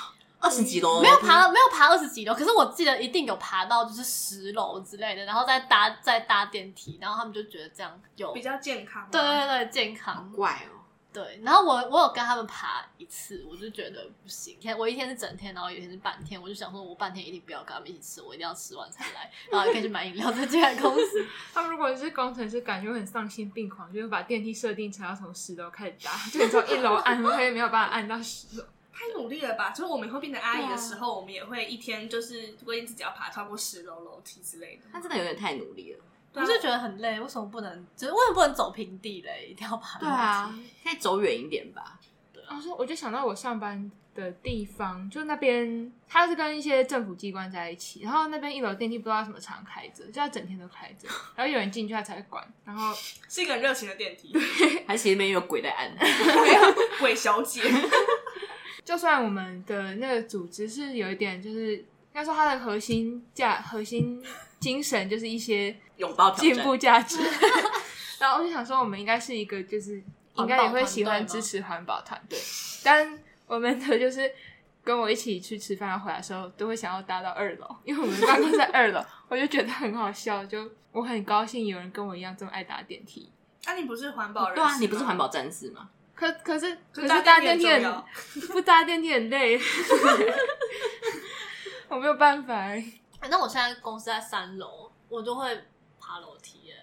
二十几楼、嗯、没有爬，没有爬二十几楼，可是我记得一定有爬到就是十楼之类的，然后再搭再搭电梯，然后他们就觉得这样有比较健康。对对对，健康。怪哦。对，然后我我有跟他们爬一次，我就觉得不行。天，我一天是整天，然后有一天是半天，我就想说，我半天一定不要跟他们一起吃，我一定要吃完才来，然后可以去买饮料再进来公司。(laughs) 他们如果是工程师，感觉很丧心病狂，就是把电梯设定成要从十楼开始搭，就从一楼按，他也没有办法按到十楼。太努力了吧！就是我们以后变成阿姨的时候，我们也会一天就是规定自己要爬超过十楼楼梯之类的。他真的有点太努力了，我就觉得很累。为什么不能？就是为什么不能走平地嘞？一定要爬楼梯？对啊，可以走远一点吧。对啊，我就想到我上班的地方，就那边它是跟一些政府机关在一起，然后那边一楼电梯不知道什么常开着，就要整天都开着，(laughs) 然后有人进去他才会关。然后是一个很热情的电梯，(laughs) 还是里面有鬼在按？(laughs) 没有鬼小姐。就算我们的那个组织是有一点，就是应该说它的核心价、核心精神就是一些拥抱进步价值。(laughs) 然后我就想说，我们应该是一个就是应该也会喜欢支持环保团队。但我们的就是跟我一起去吃饭要回来的时候，都会想要搭到二楼，因为我们办公室在二楼，我就觉得很好笑。就我很高兴有人跟我一样这么爱搭电梯。那、啊、你不是环保人？对啊，你不是环保战士吗？可可是可是搭电梯很不搭电梯很累，(laughs) 我没有办法。那我现在公司在三楼，我就会爬楼梯耶，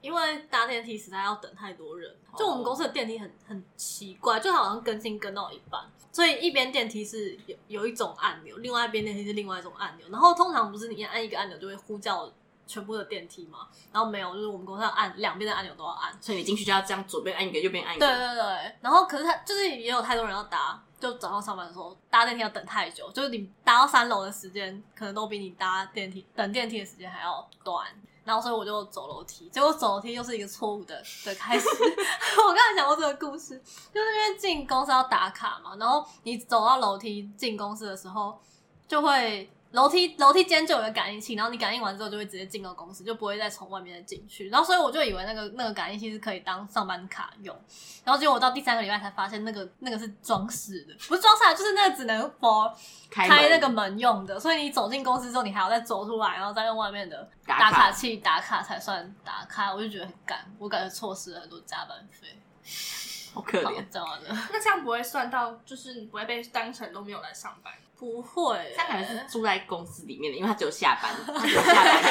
因为搭电梯实在要等太多人。就我们公司的电梯很很奇怪，就好像更新更到一半，所以一边电梯是有有一种按钮，另外一边电梯是另外一种按钮。然后通常不是你按一个按钮就会呼叫。全部的电梯嘛，然后没有，就是我们公司要按两边的按钮都要按，所以你进去就要这样，左边按一个，右边按一个。对对对，然后可是他就是也有太多人要搭，就早上上班的时候搭电梯要等太久，就是你搭到三楼的时间，可能都比你搭电梯等电梯的时间还要短，然后所以我就走楼梯，结果走楼梯又是一个错误的的开始。(laughs) 我刚才讲过这个故事，就是因为进公司要打卡嘛，然后你走到楼梯进公司的时候就会。楼梯楼梯间就有个感应器，然后你感应完之后就会直接进到公司，就不会再从外面再进去。然后所以我就以为那个那个感应器是可以当上班卡用，然后结果我到第三个礼拜才发现那个那个是装饰的，不是装饰，就是那个只能 for 开那个门用的。所以你走进公司之后，你还要再走出来，然后再用外面的打卡器打卡才算打卡。我就觉得很赶，我感觉错失了很多加班费，好可怜。讲完了，(laughs) 那这样不会算到，就是你不会被当成都没有来上班。不会，他可能是住在公司里面的，因为他只有下班，(laughs) 他只有下班，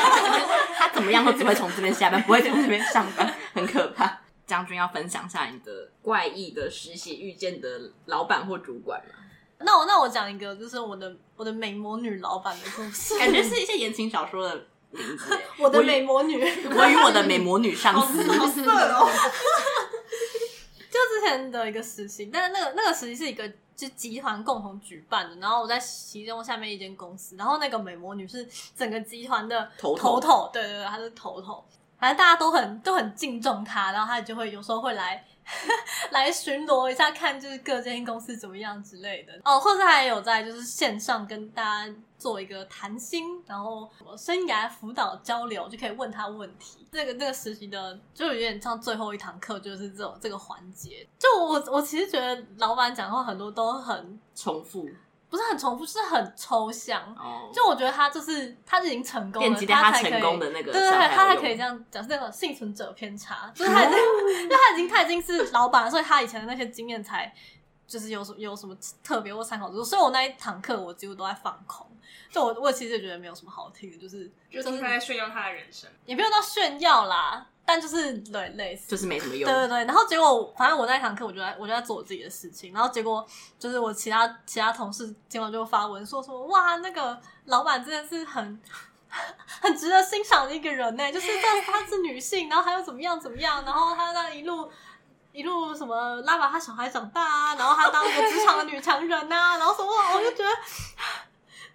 (laughs) 他怎么样都只会从这边下班，不会从这边上班，很可怕。将军要分享一下你的怪异的实习遇见的老板或主管吗？那我那我讲一个，就是我的我的美魔女老板的故事，感觉是一些言情小说的名字。(laughs) 我的美魔女，我与我的美魔女上司。好色哦！就之前的一个实习，但是那个那个实习是一个。是集团共同举办的，然后我在其中下面一间公司，然后那个美魔女是整个集团的头头，头头，对对对，她是头头，反正大家都很都很敬重她，然后她就会有时候会来 (laughs) 来巡逻一下，看就是各间公司怎么样之类的。哦，或者还有在就是线上跟大家做一个谈心，然后生涯辅导交流，就可以问他问题。这个这个实习的就有点像最后一堂课，就是这种这个环节。就我我其实觉得老板讲话很多都很重复。不是很重复，是很抽象。Oh. 就我觉得他就是他已经成功了，他才成功的那个，对对对，他才可以这样讲，是那个幸存者偏差，(laughs) 就是他已经，因为他已经他已经是老板了，所以他以前的那些经验才就是有什有什么特别或参考之处。所以我那一堂课我几乎都在放空，就我我其实也觉得没有什么好听的，就是就是他在炫耀他的人生，也没有到炫耀啦。但就是对类似，就是没什么用。对对对，然后结果反正我那一堂课，我就在我就在做我自己的事情。然后结果就是我其他其他同事结果就发文说说哇，那个老板真的是很 (laughs) 很值得欣赏的一个人呢。就是在她是女性，然后还有怎么样怎么样，然后她那一路一路什么拉把她小孩长大啊，然后她当一个职场的女强人呐、啊，然后什么，我就觉得。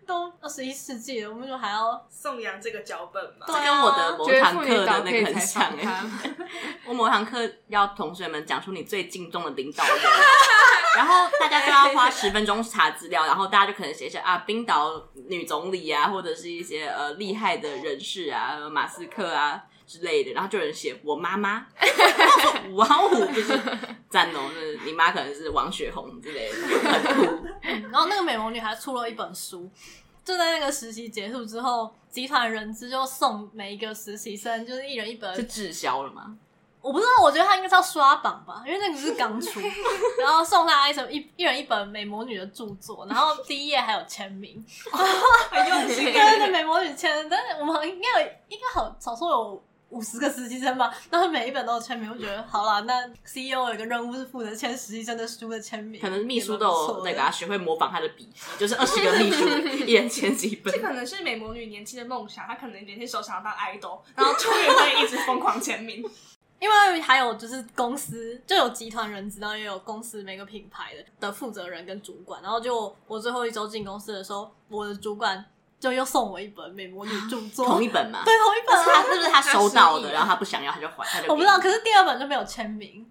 都二十一世纪了，我们就还要颂扬这个脚本嘛？这跟我的某堂课的那个很像哎。(laughs) 我某堂课要同学们讲出你最敬重的领导人，(laughs) 然后大家就要花十分钟查资料，然后大家就可能写一下啊，冰岛女总理啊，或者是一些呃厉害的人士啊，马斯克啊之类的，然后就有人写我妈妈，(laughs) 哇哦，就是赞哦，就是你妈可能是王雪红之类的，很酷。然后那个美魔女还出了一本书。就在那个实习结束之后，集团人资就送每一个实习生就是一人一本。是滞销了吗？我不知道，我觉得他应该是要刷榜吧，因为那个是刚出，(laughs) 然后送他一本一一人一本美魔女的著作，然后第一页还有签名，(laughs) 很用心，跟那美魔女签。但是我们应该有，应该好少说有。五十个实习生吧，然后每一本都有签名，我觉得好啦，那 CEO 有一个任务是负责签实习生的书的签名，可能秘书都有那个啊，学会模仿他的笔记，就是二十个秘书 (laughs) 一人签几本。这可能是美魔女年轻的梦想，她可能年轻时候想要当 idol，然后出狱会一直疯狂签名。(laughs) 因为还有就是公司就有集团人知道也有公司每个品牌的的负责人跟主管，然后就我最后一周进公司的时候，我的主管。就又送我一本美魔女著作，同一本嘛？对，同一本。他是不是他收到的，然后他不想要，他就还，他就。我不知道，可是第二本就没有签名，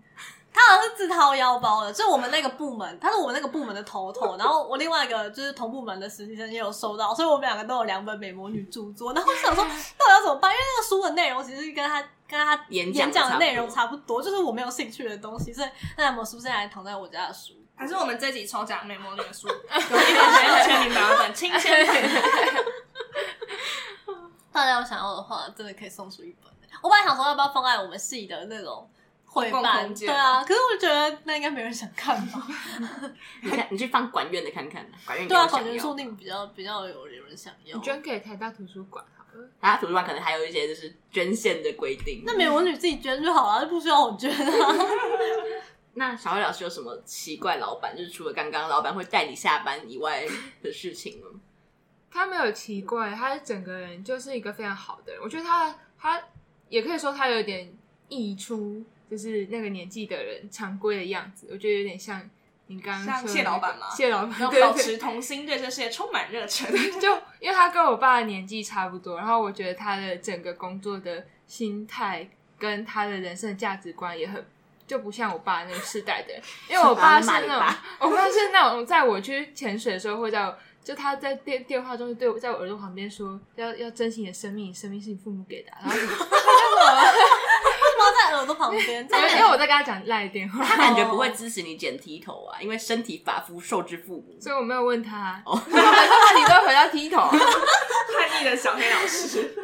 他好像是自掏腰包的。就我们那个部门，他是我们那个部门的头头，然后我另外一个就是同部门的实习生也有收到，所以我们两个都有两本美魔女著作。然后我想说，到底要怎么办？因为那个书的内容其实跟他跟他演讲的内容差不多，就是我没有兴趣的东西，所以那两本书现在还躺在我家的书。还是我们这集抽奖美魔女的书，(laughs) 有一本没有签名版本，亲签。大家有想要的话，真的可以送出一本。我本来想说要不要放在我们系的那种会办，对啊，可是我觉得那应该没人想看吧。(laughs) 你看，你去放管院的看看，管院对啊，管院说不定比较比较有有人想要。你捐给台大图书馆好了，台大图书馆可能还有一些就是捐献的规定。那美魔女自己捐就好了，就不需要我捐啊。(laughs) 那小慧老师有什么奇怪老板？就是除了刚刚老板会带你下班以外的事情吗？(laughs) 他没有奇怪，他整个人就是一个非常好的人。我觉得他他也可以说他有点溢出，就是那个年纪的人常规的样子。我觉得有点像你刚刚说的、那个、谢老板嘛，谢老板，然后保持童心，对这世界充满热忱。(laughs) 就因为他跟我爸的年纪差不多，然后我觉得他的整个工作的心态跟他的人生价值观也很。就不像我爸那个世代的人，(laughs) 因为我爸是那种，(laughs) 我爸是那种，在我去潜水的时候，会在就他在电电话中对我在我耳朵旁边说，要要珍惜你的生命，生命是你父母给的，然后他就什么，猫在耳朵旁边，因为我在跟他讲赖电话，他感觉不会支持你剪剃头啊，因为身体发肤受之父母，所以我没有问他，哦，他 (laughs) 你都回到剃头，叛逆的小黑老师。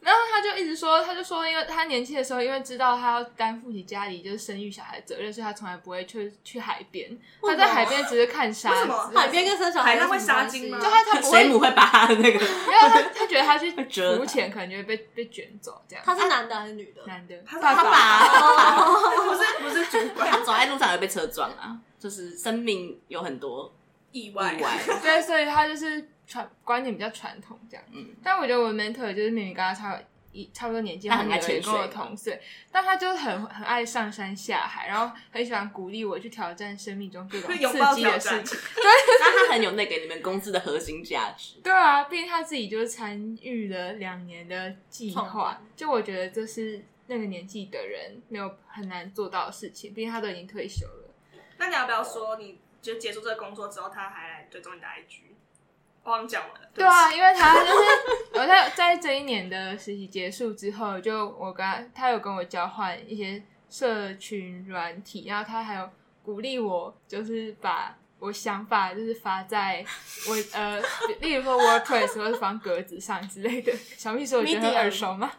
然后他就一直说，他就说，因为他年轻的时候，因为知道他要担负起家里就是生育小孩的责任，所以他从来不会去去海边。他在海边只是看沙子。海边跟生小孩海会杀精吗？就他他不会水母会把他的那个，因为他他觉得他去 (laughs) 浮潜可能就会被被卷走这样。他是男的还是女的？男的。他他爸，(laughs) 不是不是主管。他走在路上也会被车撞啊，就是生命有很多意外。意外。(laughs) 对，所以他就是。传观念比较传统这样，嗯，但我觉得我的 mentor 就是明明跟他差一差不多年纪，他很爱潜水，跟我同岁，但他就是很很爱上山下海，然后很喜欢鼓励我去挑战生命中各种刺激的事情。(laughs) 对，那他很有那个你们公司的核心价值。对啊，毕竟他自己就是参与了两年的计划，就我觉得这是那个年纪的人没有很难做到的事情，毕竟他都已经退休了。那你要不要说，你就结束这个工作之后，他还来追踪你的 IG？我刚讲完了。对啊，因为他就是我在在这一年的实习结束之后，就我跟他，他有跟我交换一些社群软体，然后他还有鼓励我，就是把我想法就是发在我呃，(laughs) 例如说 WordPress 或者方格子上之类的。小秘书，我觉得很耳熟吗？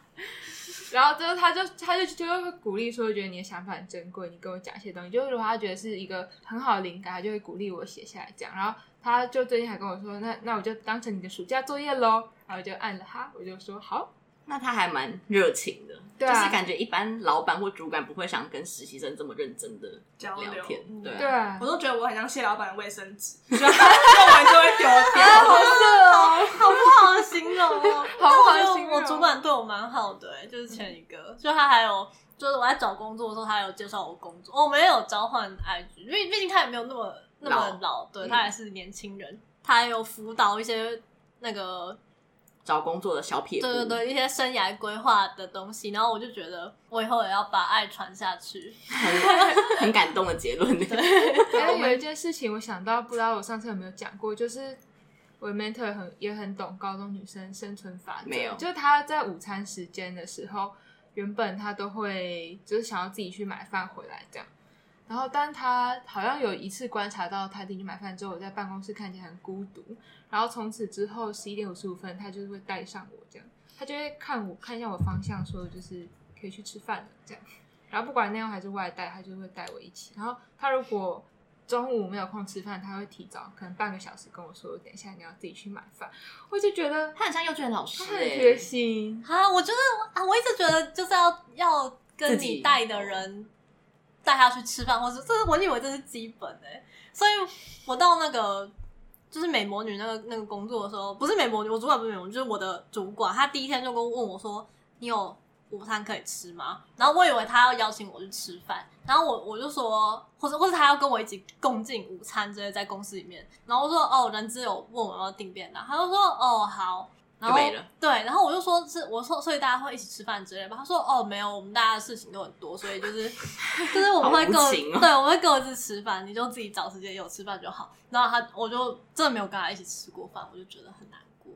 然后之后他就他就就会鼓励说，觉得你的想法很珍贵，你跟我讲一些东西，就是如果他觉得是一个很好的灵感，他就会鼓励我写下来讲。然后他就最近还跟我说，那那我就当成你的暑假作业喽。然后我就按了哈，我就说好。那他还蛮热情的，对啊，就是感觉一般老板或主管不会想跟实习生这么认真的聊天，对啊，对啊，我都觉得我很像谢老板的卫生纸，(laughs) 用完就会丢掉，好色哦，好不好的形容哦，(laughs) 好不好的形容。我主管对我蛮好的，欸，就是前一个，嗯，就他还有，就是我在找工作的时候，他还有介绍我工作，我没有交换 IG，因为毕竟他也没有那么那么老，老对，他也是年轻人，嗯，他还有辅导一些那个。找工作的小撇步，对对对，一些生涯规划的东西，然后我就觉得我以后也要把爱传下去，很，(laughs) 很感动的结论。对，然后有一件事情我想到，不知道我上次有没有讲过，就是我的 mentor 很也很懂高中女生生存法则，没有，就是他在午餐时间的时候，原本他都会就是想要自己去买饭回来这样。然后，但他好像有一次观察到他进去买饭之后，我在办公室看起来很孤独。然后从此之后，十一点五十五分，他就是会带上我这样，他就会看我看一下我方向，说就是可以去吃饭了这样。然后不管内用还是外带，他就会带我一起。然后他如果中午没有空吃饭，他会提早可能半个小时跟我说，等一下你要自己去买饭。我就觉得他很像幼稚园老师，他很贴心啊！我觉得啊，我一直觉得就是要要跟你带的人。带他去吃饭，或是这是我以为这是基本的，所以我到那个就是美魔女那个那个工作的时候，不是美魔女，我主管不是美魔女，就是我的主管，他第一天就跟问我说：“你有午餐可以吃吗？”然后我以为他要邀请我去吃饭，然后我我就说，或者或者他要跟我一起共进午餐之类在公司里面，然后我说：“哦，人资有问我要订便当，他就说：哦，好。”然后对，然后我就说是我说，所以大家会一起吃饭之类吧。他说哦，没有，我们大家的事情都很多，所以就是 (laughs) 就是我们会各、哦、对，我们会各自吃饭，你就自己找时间有吃饭就好。然后他我就真的没有跟他一起吃过饭，我就觉得很难过。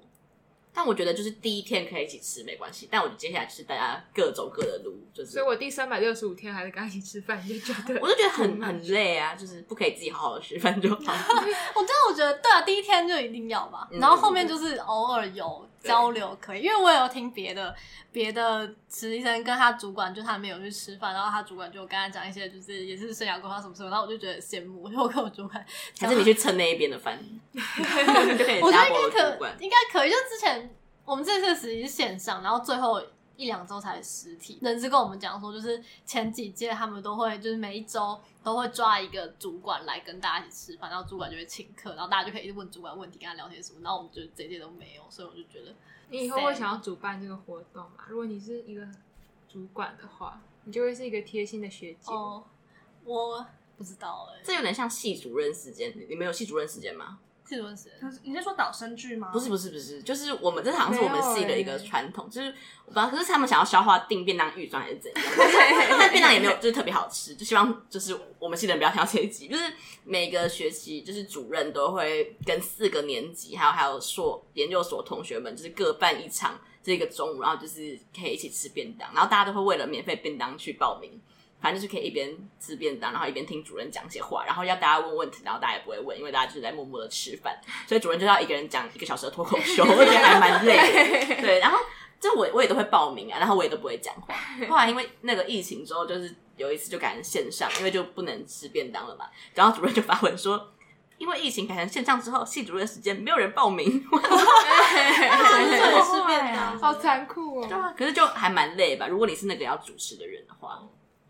但我觉得就是第一天可以一起吃没关系，但我接下来就是大家各走各的路，就是。所以我第三百六十五天还是跟他一起吃饭，你就觉得 (laughs) 我就觉得很很累啊，就是不可以自己好好吃饭就好。(laughs) 我真的我觉得对啊，第一天就一定要吧，然后后面就是偶尔有交流可以，因为我也有听别的别的实习生跟他主管，就他没有去吃饭，然后他主管就跟他讲一些就是也是生涯规划什么什么，然后我就觉得羡慕，因为我跟我主管还是你去蹭那一边的饭，(laughs) 我觉得应该可应该可以，就之前。我们这次实习是线上，然后最后一两周才实体。人事跟我们讲说，就是前几届他们都会，就是每一周都会抓一个主管来跟大家一起吃饭，然后主管就会请客，然后大家就可以问主管问题，跟他聊天什么。然后我们觉得这届都没有，所以我就觉得，你以后会想要主办这个活动吗？如果你是一个主管的话，你就会是一个贴心的学姐。哦，我不知道哎、欸，这有点像系主任时间，你们有系主任时间吗？是不是？你是说导生剧吗？不是不是不是，就是我们这好像是我们系的一个传统，就是我不知道，可是他们想要消化订便当预算还是怎样？(laughs) 但便当也没有，就是特别好吃，就希望就是我们系的人不要听到这一集。就是每个学期，就是主任都会跟四个年级，还有还有硕研究所同学们，就是各办一场这个中午，然后就是可以一起吃便当，然后大家都会为了免费便当去报名。反正就是可以一边吃便当，然后一边听主任讲些话，然后要大家问问题，然后大家也不会问，因为大家就是在默默的吃饭，所以主任就要一个人讲一个小时的脱口秀，(laughs) 我觉得还蛮累的。(laughs) 对，然后就我我也都会报名啊，然后我也都不会讲话。后来因为那个疫情之后，就是有一次就改成线上，因为就不能吃便当了嘛，然后主任就发文说，因为疫情改成线上之后，系主任时间没有人报名，(laughs) 吃便当好残酷哦。对啊，可是就还蛮累吧？如果你是那个要主持的人的话。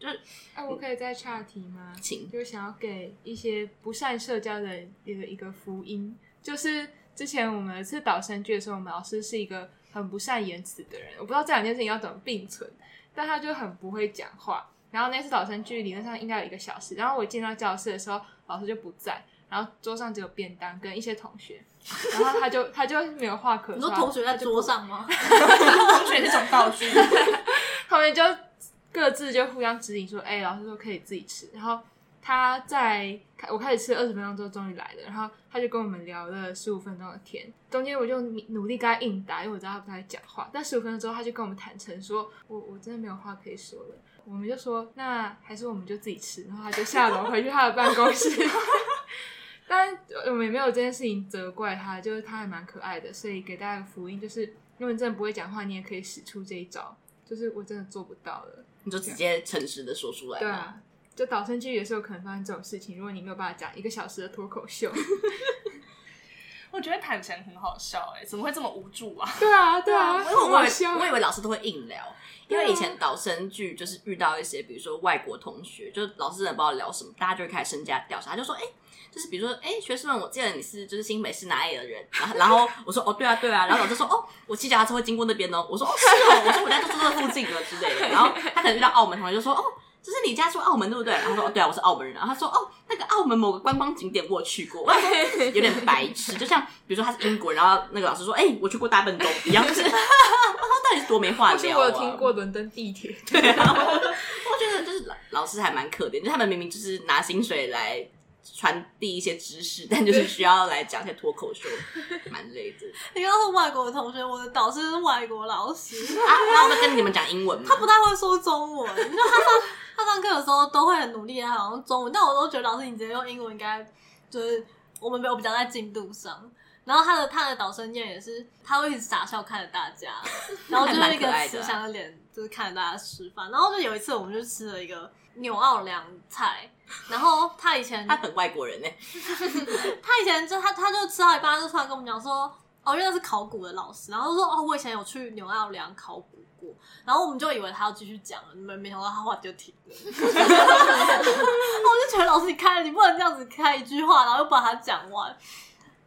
就是，哎、啊，我可以再岔题吗？请，就想要给一些不善社交的人一个一个福音。就是之前我们是导生剧的时候，我们老师是一个很不善言辞的人。我不知道这两件事情要怎么并存，但他就很不会讲话。然后那次导生剧理论上应该有一个小时，然后我进到教室的时候，老师就不在，然后桌上只有便当跟一些同学，(laughs) 然后他就他就没有话可说。你说同学在桌上吗？(laughs) (laughs) 同学那种道具，他们就。各自就互相指引说，哎、老师说可以自己吃。然后他在我开始吃二十分钟之后，终于来了。然后他就跟我们聊了十五分钟的天，中间我就努力跟他应答，因为我知道他不太讲话。但十五分钟之后，他就跟我们坦诚说，我我真的没有话可以说了。我们就说，那还是我们就自己吃。然后他就下楼回去他的办公室。(laughs) 但我们也没有这件事情责怪他，就是他还蛮可爱的，所以给大家的福音，就是如果你真的不会讲话，你也可以使出这一招。就是我真的做不到了，你就直接诚实的说出来。对啊，就导生剧也是有可能发生这种事情。如果你没有办法讲一个小时的脱口秀，我觉得坦诚很好笑哎、欸，怎么会这么无助啊？(laughs) 对啊，对啊，因为我以为我以为老师都会硬聊。因为以前导生剧就是遇到一些，比如说外国同学，就是老师真的不知道聊什么，大家就会开始身家调查，他就说，哎、欸，就是比如说，哎、欸，学生们，我记得你是就是新北是哪里的人，然后然后我说，哦，对啊，对啊，然后老师说，哦，我骑脚踏车会经过那边哦，我说，哦，是哦，我说我家就住这附近了之类的，然后他可能遇到澳门同学就说，哦。就是你家住澳门对不对？然后说哦，对啊，我是澳门人。然后他说哦，那个澳门某个观光景点我去过，(laughs) 有点白痴，就像比如说他是英国人，然后那个老师说哎、欸，我去过大笨钟一样，就是他到底是多没话聊啊。我有听过伦敦地铁，对啊，我觉得就是老老师还蛮可怜，就他们明明就是拿薪水来传递一些知识，(laughs) 但就是需要来讲一些脱口秀，(laughs) 蛮累的。你刚刚说外国的同学，我的导师是外国老师 (laughs) 啊，他会跟你们讲英文吗？他不太会说中文，你知道他上。他上课的时候都会很努力的，好像中文，但我都觉得老师你直接用英文应该就是我们没有比较在进度上。然后他的他的导生宴也是，他会一直傻笑看着大家，然后就是一个慈祥的脸，就是看着大家吃饭。然后就有一次，我们就吃了一个纽奥良菜，然后他以前他很外国人呢，(laughs) 他以前就他他就吃到一半，他就突然跟我们讲说，哦，因为他是考古的老师，然后就说哦，我以前有去纽奥良考古过。然后我们就以为他要继续讲了，没没想到他话就停了。(laughs) 我就觉得老师你开了，你不能这样子开一句话，然后又把它讲完。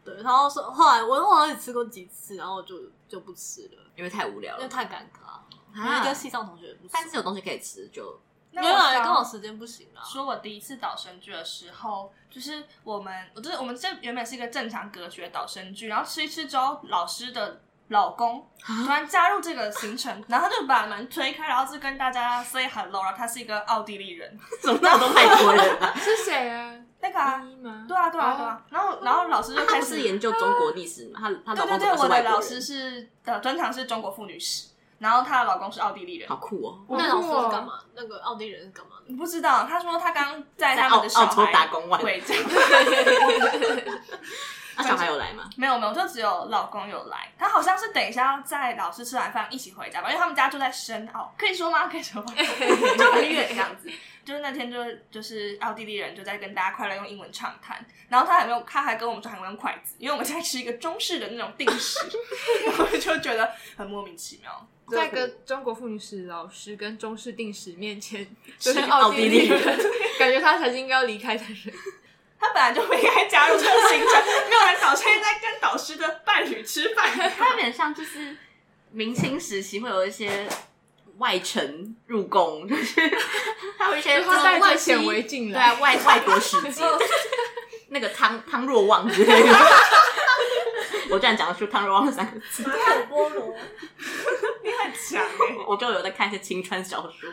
对，然后说后来我好像也吃过几次，然后就就不吃了，因为太无聊了，因为太尴尬。因为跟西藏同学不吃，但是有东西可以吃就。因为刚好时间不行了。说我第一次导生剧的时候，就是我们，我就是我们这原本是一个正常隔绝导生剧，然后吃一吃之后，老师的。老公突然加入这个行程，然后他就把门推开，然后就跟大家 say hello。然后他是一个奥地利人，怎么那么多外国人啊？(laughs) 是谁啊？那个啊？对啊，对啊，对啊。然后，然后老师就开始研究中国历史嘛。他他老公对对对，我的老师是的专长是中国妇女史，然后她的老公是奥地利人，好酷哦。那老师是干嘛？那个奥地利人是干嘛？你不知道？他说他刚在他们的小孩打工完。(laughs) 他小孩有来吗？没有没有，就只有老公有来。他好像是等一下要载老师吃完饭一起回家吧，因为他们家住在深奥，可以说吗？可以说吗？(laughs) 就很远这样子。就是那天就就是奥地利人就在跟大家快乐用英文畅谈，然后他还没有，他还跟我们说还没用筷子，因为我们在吃一个中式的那种定食，(laughs) 我就觉得很莫名其妙。在一个中国妇女史老师跟中式定史面前，(laughs) 就是奥地利。人，感觉他才是应该要离开的人。他本来就不应该加入这个行程，没有人导师在跟导师的伴侣吃饭，他有点像就是明清时期会有一些外臣入宫，就是他有一些他带着显微镜来，对外外国使节，(laughs) (laughs) 那个汤汤若望之类的，我居然讲得出汤若望三个字，太菠萝，你很强哎，我就有在看一些青春小说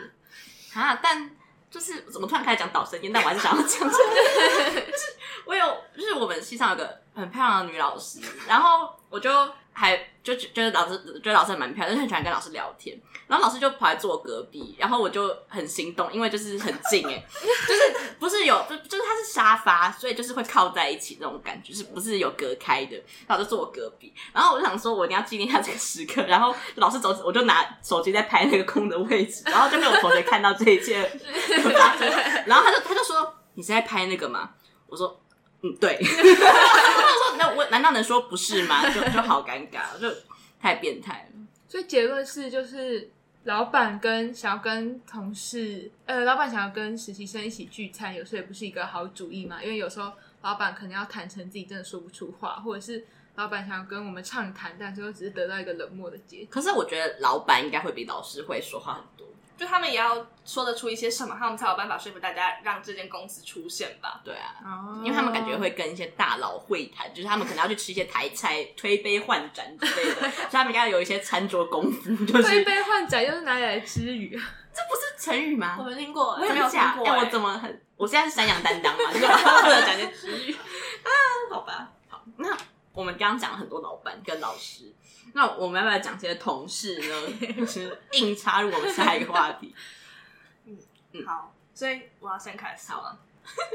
啊，但。就是怎么突然开始讲导生宴，但我还是想要讲这个。(laughs) 就是我有，就是我们系上有个很漂亮的女老师，然后我就还就觉得老师觉得老师还蛮漂亮，就很喜欢跟老师聊天。然后老师就跑来坐我隔壁，然后我就很心动，因为就是很近哎，就是不是有就就是它是沙发，所以就是会靠在一起那种感觉，是不是有隔开的。然后就坐我隔壁，然后我就想说，我一定要纪念一下这个时刻。然后老师走，我就拿手机在拍那个空的位置，然后就被我同学看到这一切。然后他就他就说：“你是在拍那个吗？”我说：“嗯，对。”他就说：“那我难道能说不是吗？” (laughs) 就就好尴尬，就太变态了。所以结论是，就是。老板跟想要跟同事，呃，老板想要跟实习生一起聚餐，有时候也不是一个好主意嘛。因为有时候老板可能要坦诚自己真的说不出话，或者是老板想要跟我们畅谈，但最后只是得到一个冷漠的结果。可是我觉得老板应该会比老师会说话很多。就他们也要说得出一些什么，他们才有办法说服大家让这间公司出现吧？对啊，因为他们感觉会跟一些大佬会谈，就是他们可能要去吃一些台菜、推杯换盏之类的，(laughs) 所以他们应该有一些餐桌功夫。就是推杯换盏又是哪里来之语啊？这不是成语吗？我没听过，我也没有听过。哎，我怎么很？我现在是山羊担当嘛，就不能讲些成语啊？好吧，好，那我们刚刚讲了很多老板跟老师，那我们要不要讲些同事呢？(laughs) 就是硬插入我们下一个话题。(laughs) 嗯嗯，好，所以我要先开始好了。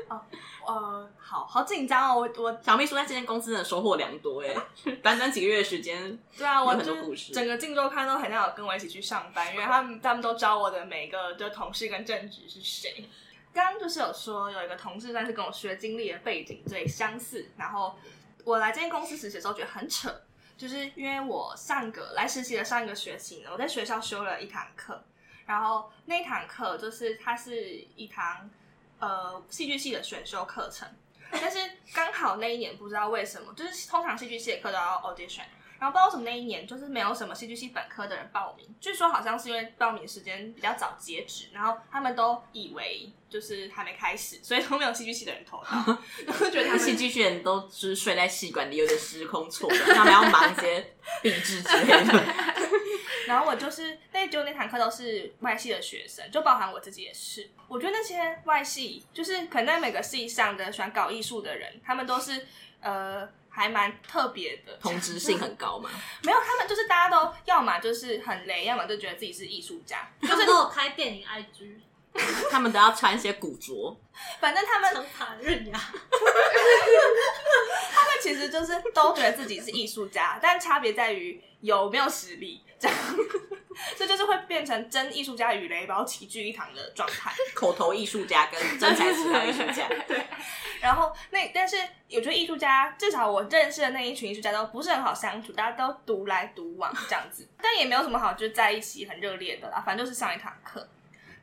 哦，呃，好好紧张哦！我我小秘书在这间公司的收获良多哎，(laughs) 短短几个月的时间，对啊，我很多故事。整个镜周刊都很想有跟我一起去上班，因为他们他们都知道我的每一个的同事跟正职是谁。刚刚就是有说有一个同事，但是跟我学经历的背景最相似。然后我来这间公司实习的时候觉得很扯，就是因为我上个来实习的上一个学期呢，我在学校修了一堂课，然后那堂课就是它是一堂。呃，戏剧系的选修课程，(laughs) 但是刚好那一年不知道为什么，就是通常戏剧系的课都要 audition，然后不知道为什么那一年就是没有什么戏剧系本科的人报名，据说好像是因为报名时间比较早截止，然后他们都以为就是还没开始，所以都没有戏剧系的人投到，(laughs) 然后觉得他们戏剧系人都是睡在戏馆里，有点时空错乱，他们要忙一些 (laughs) 毕制之类的。然后我就是那就那堂课都是外系的学生，就包含我自己也是。我觉得那些外系就是可能在每个系上的喜欢搞艺术的人，他们都是呃还蛮特别的，同质性很高嘛。(laughs) 没有，他们就是大家都要么就是很雷，要么就觉得自己是艺术家，就是都有开电影 IG，(laughs) 他们都要穿一些古着，反正他们成盘刃牙。(laughs) 他们其实就是都觉得自己是艺术家，(laughs) 但差别在于有没有实力。这样，这就是会变成真艺术家与雷包齐聚一堂的状态。口头艺术家跟真材实料艺术家。对。然后那但是我觉得艺术家，至少我认识的那一群艺术家都不是很好相处，大家都独来独往这样子。但也没有什么好就是在一起很热烈的啦，反正就是上一堂课。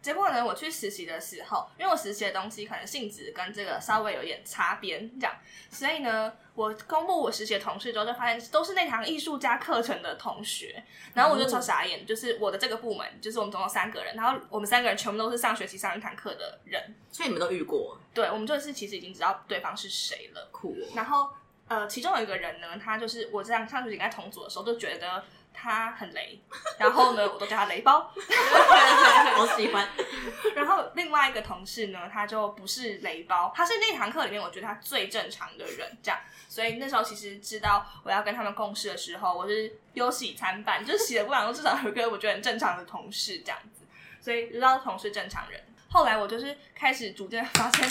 结果呢，我去实习的时候，因为我实习的东西可能性质跟这个稍微有点擦边，这样，所以呢，我公布我实习的同事之后，就发现都是那堂艺术家课程的同学，然后我就超傻眼，就是我的这个部门，就是我们总共三个人，然后我们三个人全部都是上学期上一堂课的人，所以你们都遇过？对，我们就是其实已经知道对方是谁了，酷哦。然后呃，其中有一个人呢，他就是我这样上学期跟他同组的时候，就觉得。他很雷，(laughs) 然后呢，我都叫他雷包，(laughs) 我喜欢。(laughs) 然后另外一个同事呢，他就不是雷包，他是那堂课里面我觉得他最正常的人，这样。所以那时候其实知道我要跟他们共事的时候，我是忧喜参半，就是喜的不想说至少有一个我觉得很正常的同事这样子。所以知道同事正常人，后来我就是开始逐渐发现，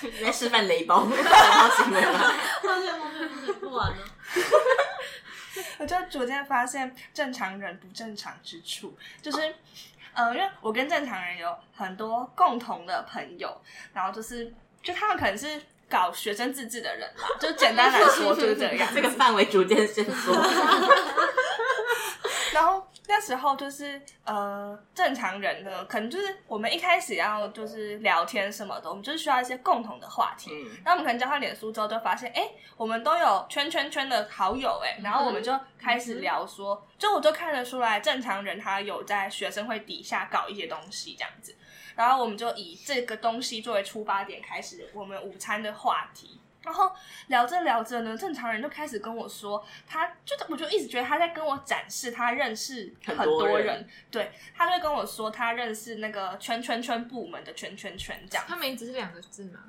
你在示范雷包，雷包行为吗？不玩了。(laughs) 我就逐渐发现正常人不正常之处，就是，呃，因为我跟正常人有很多共同的朋友，然后就是，就他们可能是搞学生自治的人啦，就简单来说就是这样，(laughs) 这个范围逐渐伸缩，(laughs) 然后。那时候就是呃，正常人呢，可能就是我们一开始要就是聊天什么的，我们就是需要一些共同的话题。嗯，那我们可能交换脸书之后，就发现，哎，我们都有圈圈圈的好友，哎，然后我们就开始聊说，嗯、就我就看得出来，正常人他有在学生会底下搞一些东西这样子，然后我们就以这个东西作为出发点，开始我们午餐的话题。然后聊着聊着呢，正常人就开始跟我说，他就我就一直觉得他在跟我展示他认识很多人，多人对，他就会跟我说他认识那个圈圈圈部门的圈圈圈这样。他名字是两个字吗？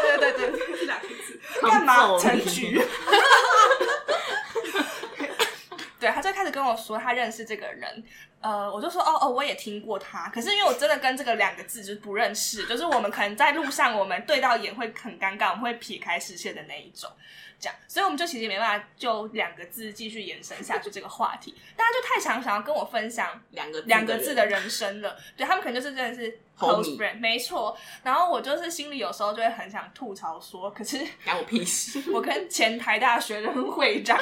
对对对对对，是两个字。干嘛？陈局。对，他就开始跟我说他认识这个人。呃，我就说哦哦，我也听过他，可是因为我真的跟这个两个字就是不认识，就是我们可能在路上我们对到眼会很尴尬，我们会撇开视线的那一种，这样，所以我们就其实也没办法就两个字继续延伸下去这个话题，大家就太想想要跟我分享两个两个字的人生了，对他们可能就是真的是 close friend，没错，然后我就是心里有时候就会很想吐槽说，可是关我屁事，(laughs) 我跟前台大学生会长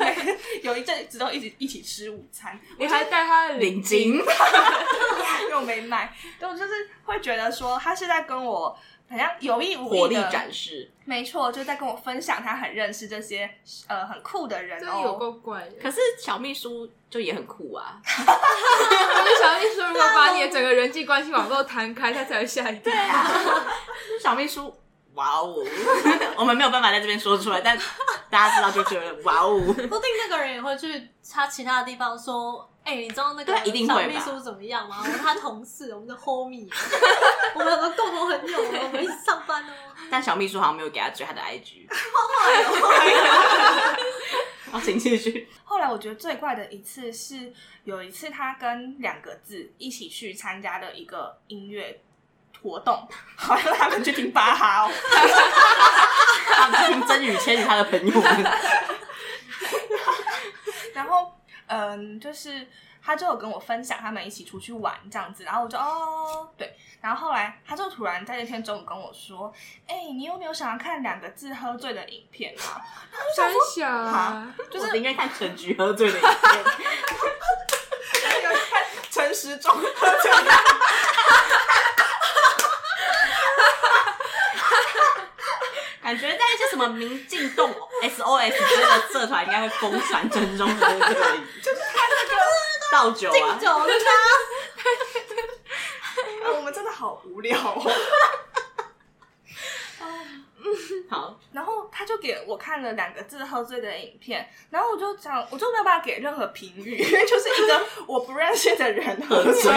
(laughs) 有一阵子都一起一起吃午餐，我还带他。领巾 (laughs) 又没买，就就是会觉得说他是在跟我好像有意无意的活力展示，没错，就在跟我分享他很认识这些呃很酷的人哦，有够怪的。可是小秘书就也很酷啊，可是小秘书如果把你的整个人际关系网络摊开，他才会吓一跳。对啊，小秘书，哇哦，(laughs) 我们没有办法在这边说出来，但大 (laughs) 大家知道就觉得哇哦。说不定那个人也会去他其他的地方说，哎、欸，你知道那个一定会小秘书怎么样吗？我们他同事，我们的 homie，(laughs) 我们有个共同朋友，我们一起上班哦。但小秘书好像没有给他追他的 IG。好，请继续。后来我觉得最怪的一次是，有一次他跟两个字一起去参加的一个音乐活动，好像他们去听巴哈哦，他们听曾宇谦与他的朋友们。然后，嗯，就是。他就有跟我分享他们一起出去玩这样子，然后我就哦对，然后后来他就突然在那天中午跟我说：“哎、欸，你有没有想要看两个字喝醉的影片啊？”真想啊，就是我应该 (laughs) 看陈菊喝醉的影片，陈时中喝醉的。(laughs) 感觉在一些什么民进动 (laughs) SOS 之类的社团，应该会疯传陈中喝醉的影片，(laughs) 就是他那个。倒酒啊！敬酒的他，(laughs) 我们真的好无聊哦。好，然后他就给我看了两个字“喝醉”的影片，然后我就讲，我就没有办法给任何评语，因为就是一个我不认识的人喝醉。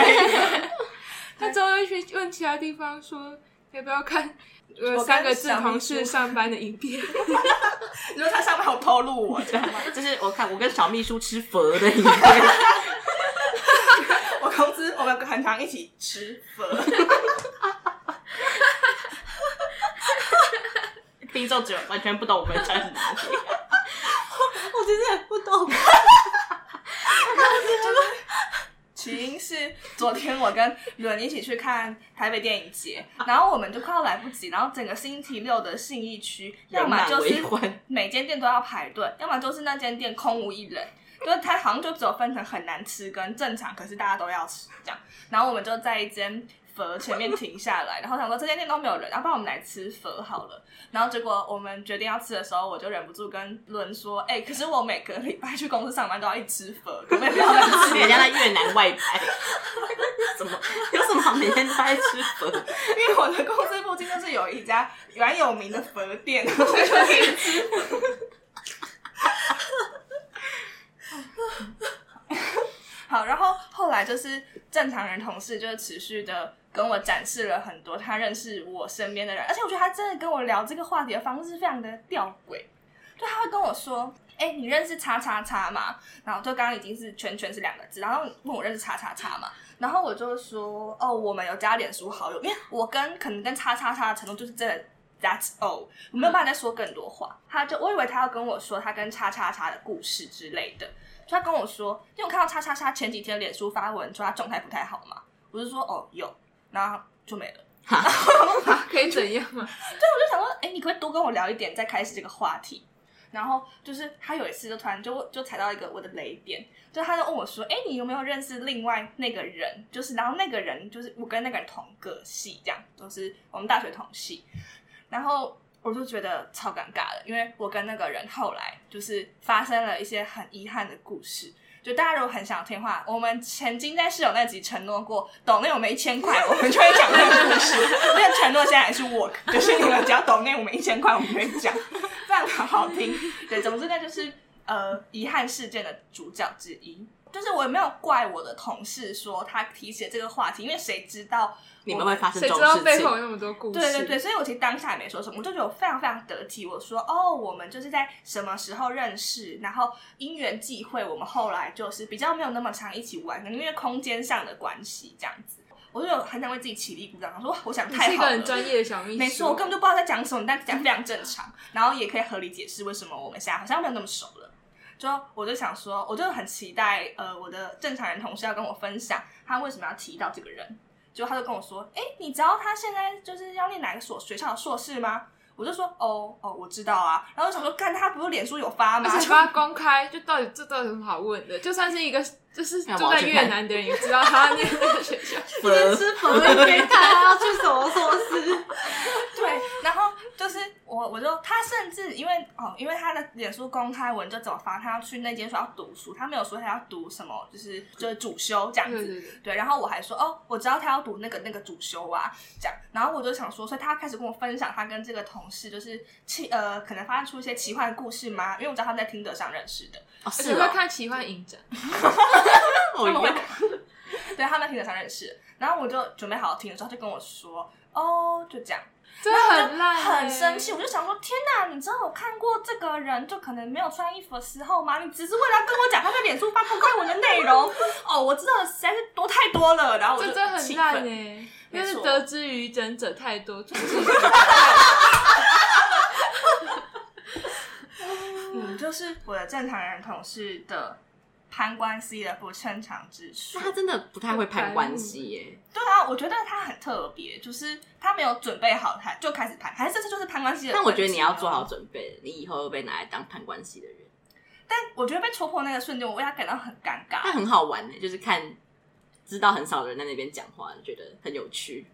他之后又去问其他地方说要不要看呃三个字同事上班的影片，(laughs) 你说他上班好透露我知道吗？(laughs) 就是我看我跟小秘书吃佛的影片。(laughs) 我公司我们很常一起吃粉，听众只有完全不懂我们在哪里。我其实也不懂。起因是昨天我跟伦一起去看台北电影节，然后我们就快要来不及，然后整个星期六的信义区，要么就是每间店都要排队，要么就是那间店空无一人。就是它好像就只有分成很难吃跟正常，可是大家都要吃这样。然后我们就在一间佛前面停下来，然后想说这间店都没有人，要不然我们来吃佛好了。然后结果我们决定要吃的时候，我就忍不住跟伦说：“哎、欸，可是我每个礼拜去公司上班都要一吃佛，可不可以不要？(laughs) 人家在越南外派，怎么有什么好每天都在吃佛？(laughs) 因为我的公司附近就是有一家蛮有名的佛店，(laughs) 所以就可以吃佛。”好，然后后来就是正常人同事，就是持续的跟我展示了很多他认识我身边的人，而且我觉得他真的跟我聊这个话题的方式非常的吊诡，就他会跟我说：“哎，你认识叉叉叉吗？”然后就刚刚已经是全全是两个字，然后问我认识叉叉叉嘛，然后我就说：“哦，我们有加脸书好友，因为我跟可能跟叉叉叉的程度就是真的 that's all，我没有办法再说更多话。”他就我以为他要跟我说他跟叉叉叉的故事之类的。他跟我说：“因为我看到叉叉叉前几天脸书发文说他状态不太好嘛？”我就说：“哦，有。”然后就没了。哈 (laughs) 可以怎样嘛？(laughs) 对，我就想说，哎，你可不可以多跟我聊一点，再开始这个话题。然后就是他有一次就突然就就踩到一个我的雷点，就他就问我说：“哎，你有没有认识另外那个人？就是然后那个人就是我跟那个人同个系，这样都、就是我们大学同系。”然后。我就觉得超尴尬的，因为我跟那个人后来就是发生了一些很遗憾的故事。就大家如果很想听话，我们曾经在室友那集承诺过，抖内我们一千块，我们就会讲那个故事。那个承诺现在还是 work，就是你们只要抖内我们一千块，我们就会讲，非常好好听。对，总之那就是呃遗憾事件的主角之一。就是我也没有怪我的同事说他提起了这个话题，因为谁知道。你们会发生这种事情？谁知道背后有那么多故事？对对对，所以我其实当下也没说什么，我就觉得我非常非常得体。我说哦，我们就是在什么时候认识，然后因缘际会，我们后来就是比较没有那么常一起玩，因为空间上的关系这样子。我就有很想为自己起立鼓掌，说我想太好了，是一个很专业的小秘书，没错，我根本就不知道在讲什么，但讲非常正常，然后也可以合理解释为什么我们现在好像没有那么熟了。就我就想说，我就很期待呃，我的正常人同事要跟我分享他为什么要提到这个人。就他就跟我说：“哎、欸，你知道他现在就是要念哪个所学校的硕士吗？”我就说：“哦哦，我知道啊。”然后我想说：“看他不是脸书有发吗？”而且发公开，就到底这到底有什么好问的？就算是一个就是住在越南的人也知道他要念那个学校。(laughs) 今天吃粉味给 (laughs) 他要去什么硕士？(laughs) 对，然后就是我，我就他甚至因为哦，因为他的脸书公开文就走发，他要去那间学校读书，他没有说他要读什么，就是就是主修这样子。对，对，对，对，然后我还说哦，我知道他要读那个那个主修啊，这样。然后我就想说，所以他开始跟我分享他跟这个同事就是奇呃，可能发生出一些奇幻故事吗？因为我知道他们在听得上认识的。哦，是会看奇幻影展，(laughs) 他们会，(laughs) 对，他们在听得上认识。然后我就准备好听的时候，他就跟我说：“哦，就这样。”真的很烂，很生气。我就想说：“天哪，你知道我看过这个人，就可能没有穿衣服的时候吗？你只是为了要跟我讲他在脸书发公开文的内容？哦，我知道实在是多太多了。”然后我就这真的很烂哎，因为得之于真者太多，(laughs) 就是我的正常人同事的攀关系的不正常之处。那他真的不太会攀关系耶。对啊，我觉得他很特别，就是他没有准备好，他就开始攀，还是这次就是攀关系的。但我觉得你要做好准备，你以后会被拿来当攀关系的人。但我觉得被戳破那个瞬间，我为他感到很尴尬。他很好玩呢，就是看知道很少的人在那边讲话，觉得很有趣。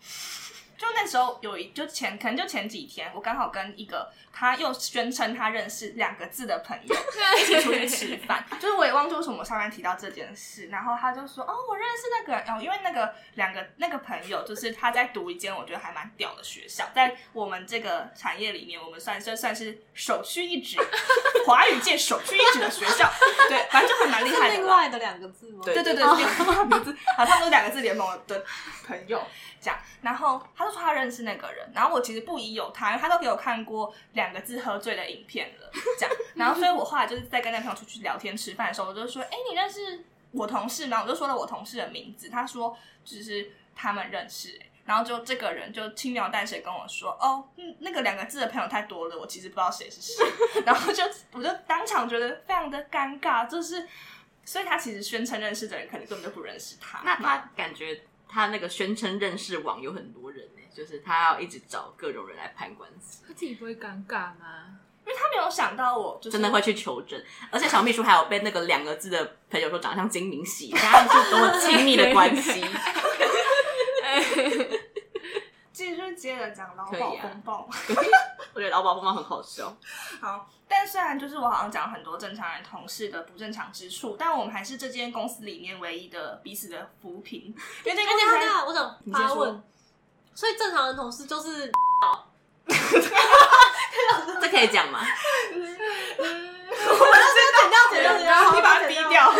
就那时候有一就前可能就前几天，我刚好跟一个他又宣称他认识两个字的朋友 (laughs) 一起出去吃饭，(laughs) 就是我也忘记为什么我上面提到这件事，然后他就说哦，我认识那个人哦，因为那个两个那个朋友就是他在读一间我觉得还蛮屌的学校，在我们这个产业里面，我们算是算是首屈一指，(laughs) 华语界首屈一指的学校，对，反正就还蛮厉害的。另外的两个字吗？对对对，两个字啊，他们都两个字联盟的朋友。讲，然后他就说他认识那个人，然后我其实不疑有他，因为他都给我看过两个字喝醉的影片了。讲，然后所以我后来就是在跟那朋友出去聊天吃饭的时候，我就说，哎，你认识我同事吗？我就说了我同事的名字，他说就是他们认识，然后就这个人就轻描淡写跟我说，哦，嗯，那个两个字的朋友太多了，我其实不知道谁是谁，(laughs) 然后就我就当场觉得非常的尴尬，就是，所以他其实宣称认识的人，可能根本就不认识他，那他感觉。他那个宣称认识网有很多人呢，就是他要一直找各种人来判官司。他自己不会尴尬吗？因为他没有想到我就真的会去求证，而且小秘书还有被那个两个字的朋友说长得像金明喜，他们是多么亲密的关系。(laughs) 继续接着讲劳保风暴，(laughs) 我觉得劳保风暴很好笑。好。但虽然就是我好像讲很多正常人同事的不正常之处，但我们还是这间公司里面唯一的彼此的扶贫。因为这间公司，我想发问，所以正常人同事就是，(laughs) 这可以讲吗？(laughs) 我要先剪掉，剪掉，剪掉，你把它逼掉。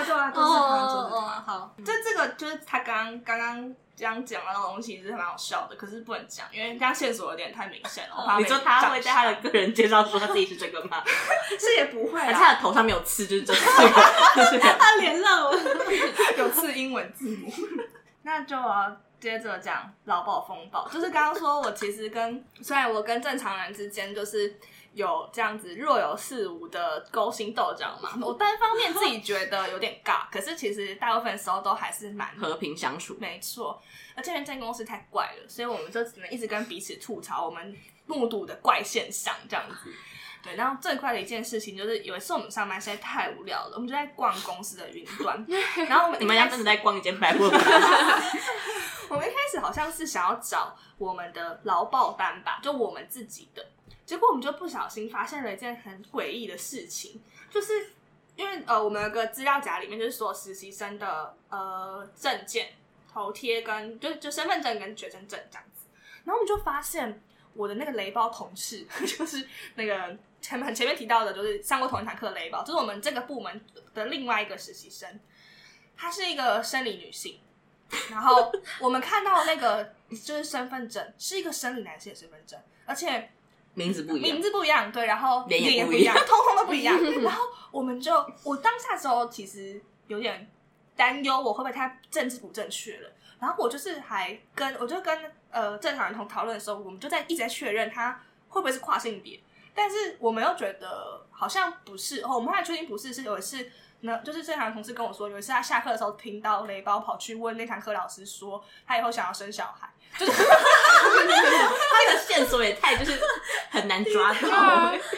对啊，对啊，就是哦哦好，就这个就是他刚刚刚。这样讲的那种东西是蛮好笑的，可是不能讲，因为这样线索有点太明显了。你说他会在他的个人介绍说他自己是这个吗？(laughs) 是也不会，而且他的头上没有刺，就是这个。(laughs) 他脸上有刺英文字母。(laughs) 那就我要接着讲劳保风暴，就是刚刚说我其实跟虽然我跟正常人之间就是。有这样子若有似无的勾心斗角嘛？我单方面自己觉得有点尬，可是其实大部分时候都还是蛮和平相处。没错，而且这间公司太怪了，所以我们就只能一直跟彼此吐槽我们目睹的怪现象这样子。对，然后最快的一件事情就是有一次我们上班实在太无聊了，我们就在逛公司的云端，(laughs) 然后我们你们家真的在逛一间百货 (laughs) (laughs) 我们一开始好像是想要找我们的劳保单吧，就我们自己的。结果我们就不小心发现了一件很诡异的事情，就是因为呃，我们有个资料夹里面就是所有实习生的呃证件、头贴跟就就身份证跟学生证这样子，然后我们就发现我的那个雷包同事，(laughs) 就是那个前面前面提到的，就是上过同一堂课的雷包，就是我们这个部门的另外一个实习生，她是一个生理女性，然后我们看到那个就是身份证是一个生理男性的身份证，而且。名字不一样，名字不一样，对，然后脸也不一样，通通都不一样。(laughs) 然后我们就，我当下的时候其实有点担忧，我会不会太政治不正确了？然后我就是还跟，我就跟呃正常人同讨论的时候，我们就在一直在确认他会不会是跨性别，但是我们又觉得好像不是，哦，我们还确定不是，是有一次呢，就是正常人同事跟我说，有一次他下课的时候听到雷包跑去问那堂课老师说，他以后想要生小孩。(laughs) 就是 (laughs) 他的线索也太就是很难抓到，就是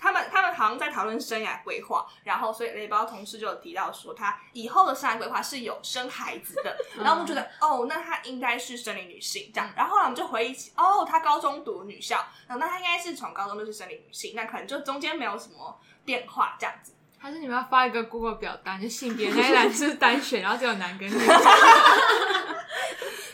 他们他们好像在讨论生涯规划，然后所以雷包同事就有提到说，他以后的生涯规划是有生孩子的，(laughs) 然后我们觉得哦，那他应该是生理女性这样，然后后来我们就回忆起，哦，他高中读女校，那他应该是从高中就是生理女性，那可能就中间没有什么变化这样子。还是你们要发一个 Google 表单，就性别那一栏是单选，然后只有男跟女。(laughs)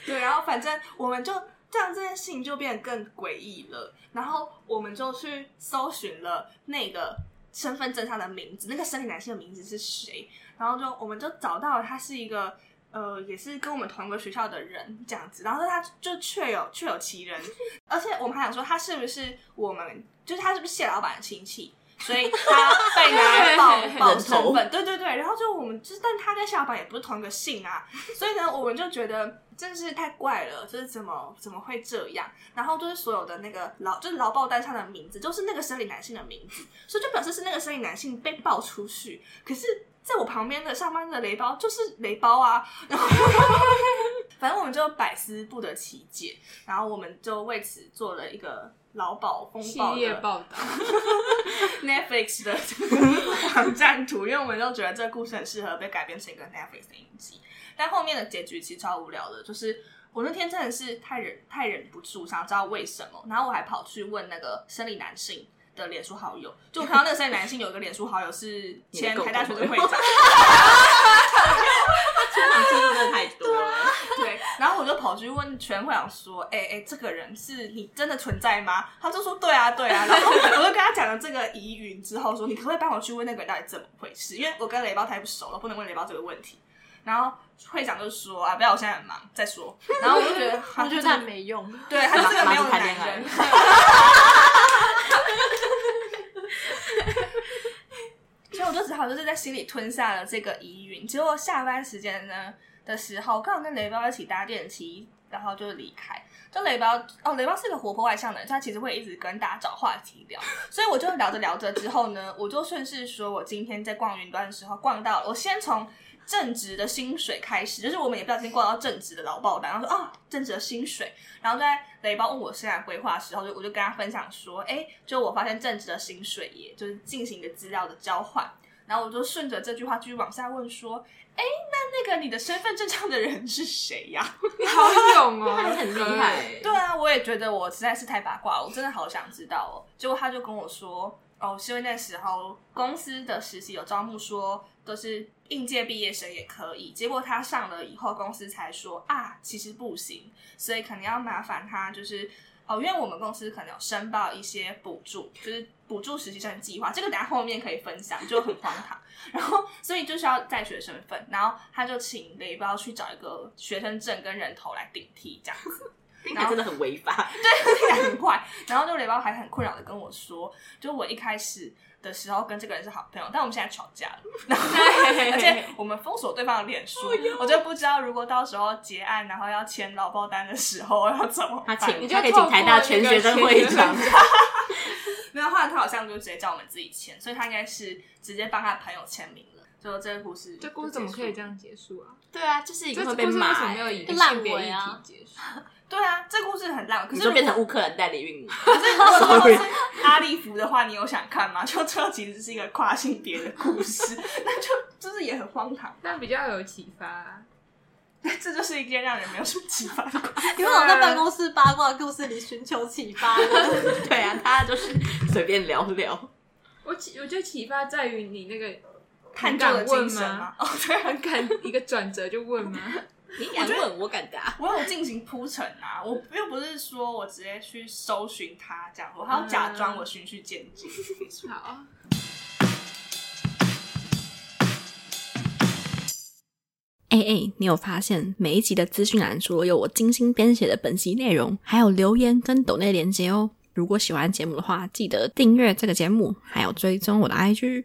对，然后反正我们就这样，这件事情就变得更诡异了。然后我们就去搜寻了那个身份证上的名字，那个生理男性的名字是谁？然后就我们就找到了他是一个呃，也是跟我们同一个学校的人这样子。然后他就确有确有其人，而且我们还想说他是不是我们，就是他是不是谢老板的亲戚？所以他被拿来报报身份，(laughs) 对对对，然后就我们就是，但他跟谢老板也不是同一个姓啊，(laughs) 所以呢，我们就觉得真是太怪了，就是怎么怎么会这样？然后就是所有的那个劳就是劳报单上的名字，就是那个生理男性的名字，所以就表示是那个生理男性被报出去。可是在我旁边的上班的雷包就是雷包啊，然 (laughs) 后反正我们就百思不得其解，然后我们就为此做了一个。劳保风暴的报道，(laughs) Netflix 的网站图，因为我们都觉得这个故事很适合被改编成一个 Netflix 的影集。但后面的结局其实超无聊的，就是我那天真的是太忍太忍不住，想知道为什么，然后我还跑去问那个生理男性的脸书好友，就我看到那个生理男性有一个脸书好友是前台大学的会长。(laughs) 真的太多了，(laughs) 对，然后我就跑去问全会长说：“哎、欸、哎、欸，这个人是你真的存在吗？”他就说：“对啊，对啊。”然后我就跟他讲了这个疑云之后，说：“你可不可以帮我去问那个人到底怎么回事？因为我跟雷包太不熟了，不能问雷包这个问题。”然后会长就说：“啊，不要，我现在很忙，再说。”然后我就觉得，(laughs) 我觉得他没用，对，他是这个没用的男人。我就只好就是在心里吞下了这个疑云。结果下班时间呢的时候，刚好跟雷包一起搭电梯，然后就离开。就雷包哦，雷包是个活泼外向的人，他其实会一直跟大家找话题聊。所以我就聊着聊着之后呢，我就顺势说，我今天在逛云端的时候逛到，我先从。正职的薪水开始，就是我们也不小心挂到正职的劳报单，然后说啊，正职的薪水，然后在雷包问我生涯规划的时候，就我就跟他分享说，哎，就我发现正职的薪水也就是进行一个资料的交换，然后我就顺着这句话继续往下问说，哎，那那个你的身份证上的人是谁呀？你好勇哦，还 (laughs) 很厉害。对啊，我也觉得我实在是太八卦了，我真的好想知道哦。结果他就跟我说，哦，是因为那时候公司的实习有招募说都是。应届毕业生也可以，结果他上了以后，公司才说啊，其实不行，所以可能要麻烦他，就是哦，因为我们公司可能有申报一些补助，就是补助实习生计划，这个等下后面可以分享，就很荒唐。(laughs) 然后，所以就是要在学身份，然后他就请雷包去找一个学生证跟人头来顶替，这样子，(laughs) 然后真的很违法，(laughs) 对，很坏。然后就雷包还很困扰的跟我说，就我一开始。的时候跟这个人是好朋友，但我们现在吵架了，(laughs) 然后而且我们封锁对方的脸书，我就不知道如果到时候结案，然后要签劳报单的时候要怎么办？他请，你就可以请台大全学生会长。(laughs) 没有，后来他好像就直接叫我们自己签，所以他应该是直接帮他朋友签名了。就这个故事，这故事怎么可以这样结束啊？对啊，就是一个会被骂，没有以性别议题结束。(laughs) 对啊，这故事很烂，可是就变成乌克兰代理孕母。(laughs) 可是如果说 (laughs) 是阿利福的话，你有想看吗？(laughs) 就这其实是一个跨性别的故事，那就就是也很荒唐，但比较有启发啊。这就是一件让人没有什么启发的故事。因为我在办公室八卦故事里寻求启发的。对啊，大家就是随便聊聊。我启，我觉得启发在于你那个很敢问吗？哦，对，很敢一个转折就问吗？你敢问，我敢答。我有进行铺陈啊，我又不是说我直接去搜寻他这样，我还要假装我循序渐进。嗯、好。哎哎，你有发现每一集的资讯栏除了有我精心编写的本集内容，还有留言跟抖内连接哦。如果喜欢节目的话，记得订阅这个节目，还有追踪我的 IG。